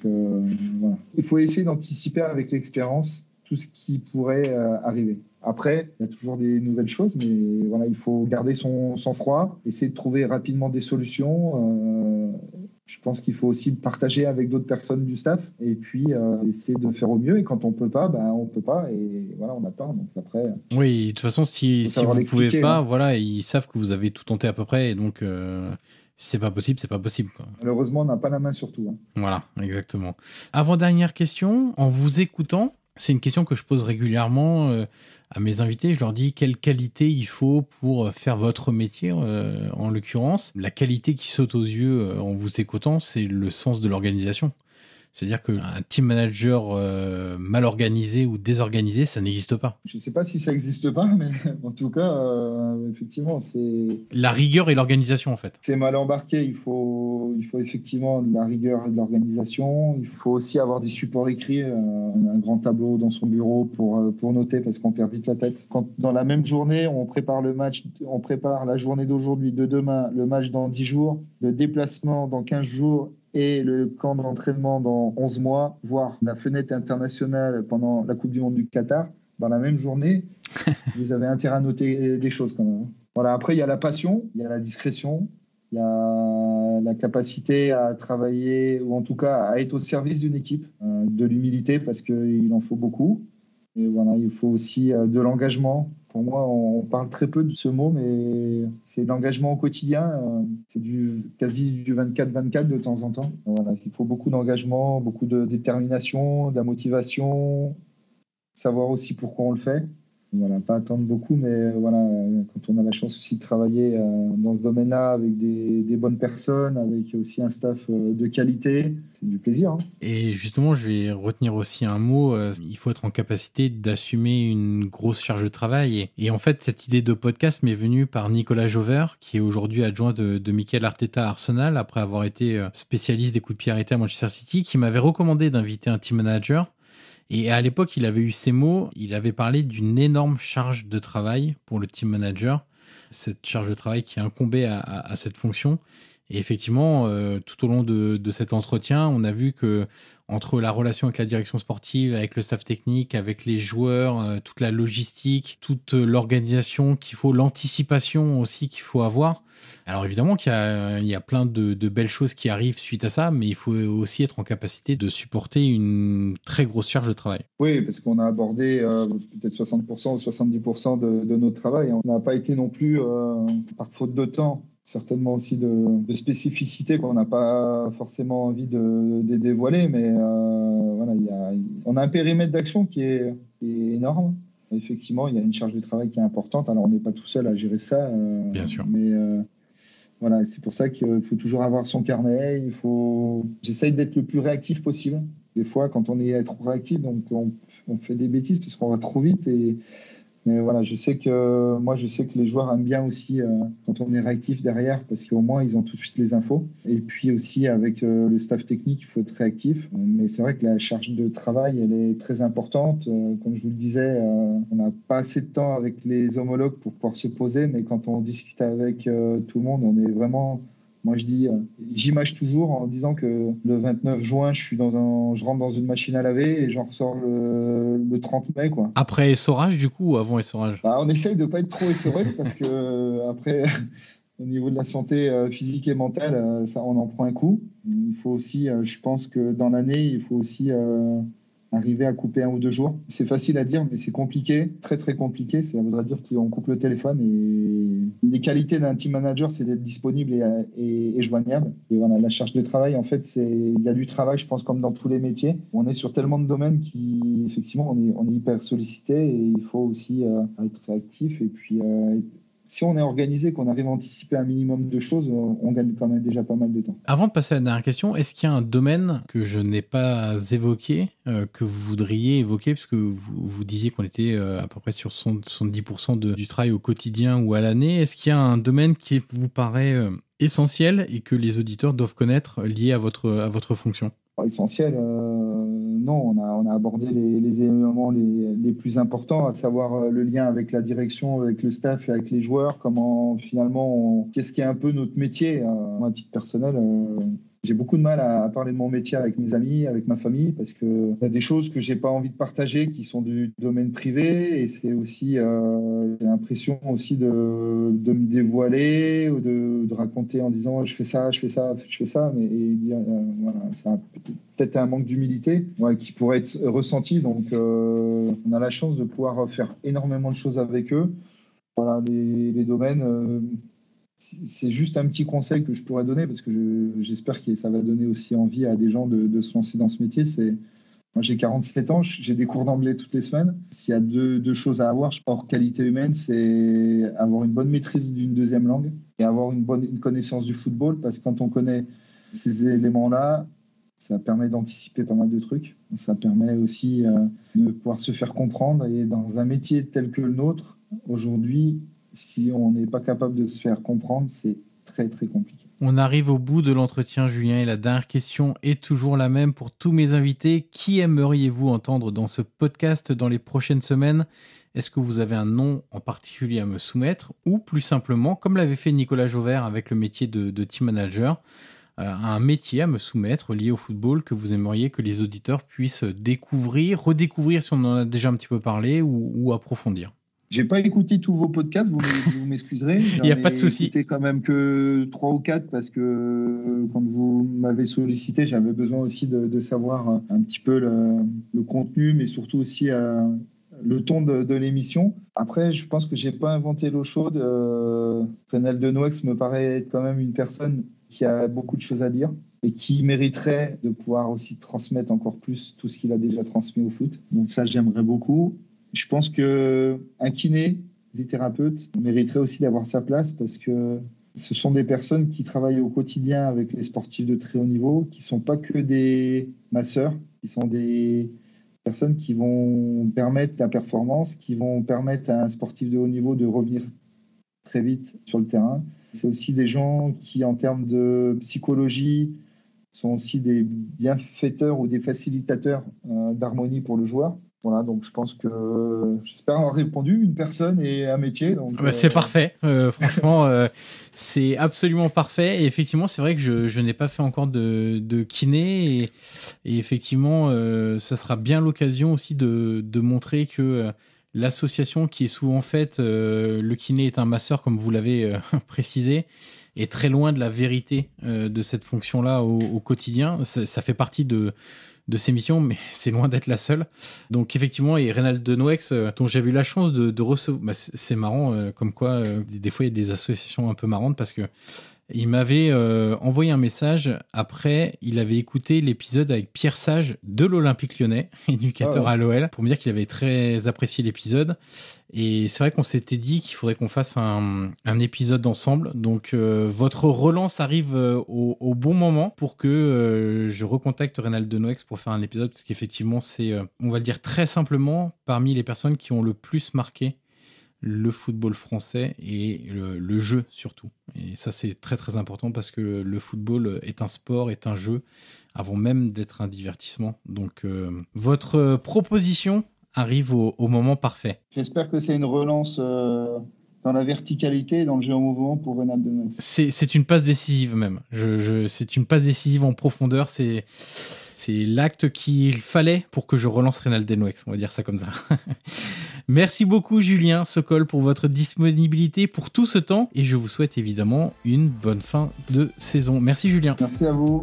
Il faut essayer d'anticiper avec l'expérience tout ce qui pourrait arriver. Après, il y a toujours des nouvelles choses, mais voilà, il faut garder son sang-froid, essayer de trouver rapidement des solutions. Euh, je pense qu'il faut aussi partager avec d'autres personnes du staff et puis euh, essayer de faire au mieux. Et quand on peut pas, ben on peut pas et voilà, on attend. Donc après. Oui, de toute façon, si, si vous ne pouvez pas, hein. voilà, ils savent que vous avez tout tenté à peu près et donc. Euh, Si c'est pas possible, c'est pas possible. Quoi. Malheureusement, on n'a pas la main sur tout. hein. Voilà, exactement. Avant-dernière question, en vous écoutant, c'est une question que je pose régulièrement euh, à mes invités. Je leur dis quelle qualité il faut pour faire votre métier, euh, en l'occurrence. La qualité qui saute aux yeux euh, en vous écoutant, c'est le sens de l'organisation. C'est-à-dire qu'un team manager euh, mal organisé ou désorganisé, ça n'existe pas. Je ne sais pas si ça n'existe pas, mais en tout cas, euh, effectivement, c'est La rigueur et l'organisation, en fait. c'est mal embarqué. Il faut, il faut effectivement de la rigueur et de l'organisation. Il faut aussi avoir des supports écrits, euh, un grand tableau dans son bureau pour, pour noter parce qu'on perd vite la tête. Quand dans la même journée, on prépare le match, on prépare la journée d'aujourd'hui, de demain, le match dans 10 jours, le déplacement dans 15 jours et le camp d'entraînement dans 11 mois, voire la fenêtre internationale pendant la Coupe du Monde du Qatar, dans la même journée, vous avez intérêt à noter des choses quand même. Voilà, après, il y a la passion, il y a la discrétion, il y a la capacité à travailler, ou en tout cas à être au service d'une équipe, euh, de l'humilité, parce qu'il en faut beaucoup. Et voilà, il faut aussi euh, de l'engagement. Pour moi, on parle très peu de ce mot, mais c'est l'engagement au quotidien. euh, C'est du quasi du 24-24 de temps en temps. Voilà, il faut beaucoup d'engagement, beaucoup de détermination, de la motivation, savoir aussi pourquoi on le fait. Voilà, pas attendre beaucoup, mais voilà, quand on a la chance aussi de travailler euh, dans ce domaine-là avec des, des bonnes personnes, avec aussi un staff euh, de qualité, c'est du plaisir. hein. Et justement, je vais retenir aussi un mot. euh, il faut être en capacité d'assumer une grosse charge de travail. Et, en fait, cette idée de podcast m'est venue par Nicolas Jover, qui est aujourd'hui adjoint de, de Michael Arteta à Arsenal, après avoir été euh, spécialiste des coups de pied arrêtés à Manchester City, qui m'avait recommandé d'inviter un team manager. Et à l'époque, il avait eu ces mots. Il avait parlé d'une énorme charge de travail pour le team manager. Cette charge de travail qui incombait à, à, à cette fonction. Et effectivement, euh, tout au long de, cet entretien, on a vu que entre la relation avec la direction sportive, avec le staff technique, avec les joueurs, euh, toute la logistique, toute l'organisation qu'il faut, l'anticipation aussi qu'il faut avoir. Alors évidemment qu'il y a, il y a plein de, belles choses qui arrivent suite à ça, mais il faut aussi être en capacité de supporter une très grosse charge de travail. Oui, parce qu'on a abordé euh, peut-être 60% ou 70% de, notre travail. On n'a pas été non plus, par faute de temps, certainement aussi de, de spécificité qu'on n'a pas forcément envie de, de dévoiler, mais euh, voilà, il y a, on a un périmètre d'action qui est, qui est énorme. Effectivement, il y a une charge de travail qui est importante. Alors, on n'est pas tout seul à gérer ça. euh, Bien sûr. Mais euh, voilà, c'est pour ça qu'il faut toujours avoir son carnet. Il faut. J'essaye d'être le plus réactif possible. Des fois, quand on est trop réactif, donc on, on fait des bêtises parce qu'on va trop vite. Et mais voilà, je sais que moi, je sais que les joueurs aiment bien aussi euh, quand on est réactif derrière parce qu'au moins ils ont tout de suite les infos. Et puis aussi avec euh, le staff technique, il faut être réactif. Mais c'est vrai que la charge de travail, elle est très importante. Euh, comme je vous le disais, on n'a pas assez de temps avec les homologues pour pouvoir se poser, mais quand on discute avec tout le monde, on est vraiment moi, je dis, euh, j'image toujours en disant que le 29 juin, je suis dans un, je rentre dans une machine à laver et j'en ressors le, le 30 mai, quoi. Après essorage, du coup, ou avant essorage? Bah, on essaye de pas être trop essoré parce que euh, après, au niveau de la santé euh, physique et mentale, ça, on en prend un coup. Il faut aussi, je pense que dans l'année, il faut aussi euh, arriver à couper un ou deux jours. C'est facile à dire, mais c'est compliqué, très très compliqué. Ça voudrait dire qu'on coupe le téléphone et les qualités d'un team manager, c'est d'être disponible et, joignable. Et voilà, la charge de travail, en fait, c'est il y a du travail, je pense, comme dans tous les métiers. On est sur tellement de domaines qui, effectivement, on est, hyper sollicité et il faut aussi euh, être réactif et puis euh, si on est organisé, qu'on arrive à anticiper un minimum de choses, on gagne quand même déjà pas mal de temps. Avant de passer à la dernière question, est-ce qu'il y a un domaine que je n'ai pas évoqué, euh, que vous voudriez évoquer, parce que vous, vous disiez qu'on était euh, à peu près sur 70% de, du travail au quotidien ou à l'année. Est-ce qu'il y a un domaine qui vous paraît euh, essentiel et que les auditeurs doivent connaître lié à votre, à votre fonction? Essentiel, euh, non, on a, on a abordé les, éléments les, plus importants, à savoir euh, le lien avec la direction, avec le staff et avec les joueurs, comment finalement, qu'est-ce qui est un peu notre métier. Euh, moi, à titre personnel, euh, j'ai beaucoup de mal à, parler de mon métier avec mes amis, avec ma famille, parce que y a des choses que j'ai pas envie de partager qui sont du domaine privé, et c'est aussi euh, j'ai l'impression aussi de, de, me dévoiler ou de, de, raconter en disant je fais ça, je fais ça, je fais ça, mais et euh, voilà, peut-être un manque d'humilité qui pourrait être ressenti. Donc euh, on a la chance de pouvoir faire énormément de choses avec eux. Voilà les, les domaines c'est juste un petit conseil que je pourrais donner parce que j'espère que ça va donner aussi envie à des gens de, se lancer dans ce métier. C'est moi, j'ai 47 ans, j'ai des cours d'anglais toutes les semaines. S'il y a deux, choses à avoir, je pense, qualité humaine, c'est avoir une bonne maîtrise d'une deuxième langue et avoir une bonne connaissance du football parce que quand on connaît ces éléments-là, ça permet d'anticiper pas mal de trucs. Ça permet aussi euh, de pouvoir se faire comprendre. Et dans un métier tel que le nôtre, aujourd'hui, si on n'est pas capable de se faire comprendre, c'est très très compliqué. On arrive au bout de l'entretien, Julien, et la dernière question est toujours la même pour tous mes invités. Qui aimeriez-vous entendre dans ce podcast dans les prochaines semaines? Est-ce que vous avez un nom en particulier à me soumettre? Ou plus simplement, comme l'avait fait Nicolas Jauvert avec le métier de, team manager, euh, un métier à me soumettre lié au football que vous aimeriez que les auditeurs puissent découvrir, redécouvrir si on en a déjà un petit peu parlé ou approfondir? J'ai pas écouté tous vos podcasts, vous m'excuserez. Il n'y a pas de souci. Écouté quand même que trois ou quatre parce que euh, quand vous m'avez sollicité, j'avais besoin aussi de, savoir un petit peu le, contenu, mais surtout aussi euh, le ton de, l'émission. Après, je pense que j'ai pas inventé l'eau chaude. Euh, de Noex me paraît être quand même une personne qui a beaucoup de choses à dire et qui mériterait de pouvoir aussi transmettre encore plus tout ce qu'il a déjà transmis au foot. Donc ça, j'aimerais beaucoup. Je pense que un kiné, des thérapeutes, mériterait aussi d'avoir sa place parce que ce sont des personnes qui travaillent au quotidien avec les sportifs de très haut niveau, qui ne sont pas que des masseurs, qui sont des personnes qui vont permettre la performance, qui vont permettre à un sportif de haut niveau de revenir très vite sur le terrain. C'est aussi des gens qui, en termes de psychologie, sont aussi des bienfaiteurs ou des facilitateurs euh, d'harmonie pour le joueur. Voilà, donc je pense que j'espère avoir répondu une personne et un métier. Ah bah, c'est euh, parfait, euh, franchement, euh, c'est absolument parfait. Et effectivement, c'est vrai que je, je n'ai pas fait encore de, de kiné et, et effectivement, ça sera bien l'occasion aussi de, de montrer que l'association qui est souvent faite, le kiné est un masseur, comme vous l'avez précisé, est très loin de la vérité de cette fonction-là au, au quotidien. Ça, ça fait partie de de ces missions, mais c'est loin d'être la seule. Donc effectivement, et Reynald Denoex, euh, dont j'ai eu la chance de, recevoir, bah, c'est marrant, euh, comme quoi euh, des fois il y a des associations un peu marrantes parce que il m'avait euh, envoyé un message après, il avait écouté l'épisode avec Pierre Sage de l'Olympique lyonnais, éducateur ah à l'OL, pour me dire qu'il avait très apprécié l'épisode. Et c'est vrai qu'on s'était dit qu'il faudrait qu'on fasse un, un, épisode ensemble. Donc euh, votre relance arrive euh, au, au, bon moment pour que je recontacte Reynald Noex pour faire un épisode, parce qu'effectivement c'est, on va le dire très simplement, parmi les personnes qui ont le plus marqué le football français et le, jeu surtout. Et ça c'est très très important parce que le football est un sport, est un jeu, avant même d'être un divertissement. Donc euh, votre proposition arrive au, moment parfait. J'espère que c'est une relance euh, dans la verticalité dans le jeu en mouvement pour Ronald Max. C'est une passe décisive même. Je, c'est une passe décisive en profondeur. C'est c'est l'acte qu'il fallait pour que je relance Reynald Denoex, on va dire ça comme ça. Merci beaucoup Julien Sokol pour votre disponibilité pour tout ce temps et je vous souhaite évidemment une bonne fin de saison. Merci Julien. Merci à vous.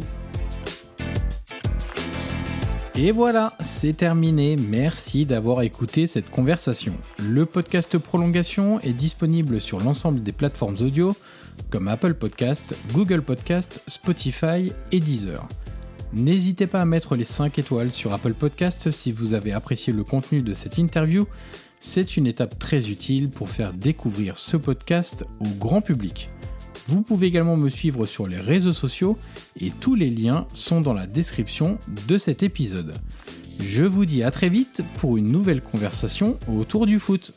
Et voilà, c'est terminé. Merci d'avoir écouté cette conversation. Le podcast Prolongation est disponible sur l'ensemble des plateformes audio comme Apple Podcast, Google Podcast, Spotify et Deezer. N'hésitez pas à mettre les 5 étoiles sur Apple Podcast si vous avez apprécié le contenu de cette interview. C'est une étape très utile pour faire découvrir ce podcast au grand public. Vous pouvez également me suivre sur les réseaux sociaux et tous les liens sont dans la description de cet épisode. Je vous dis à très vite pour une nouvelle conversation autour du foot.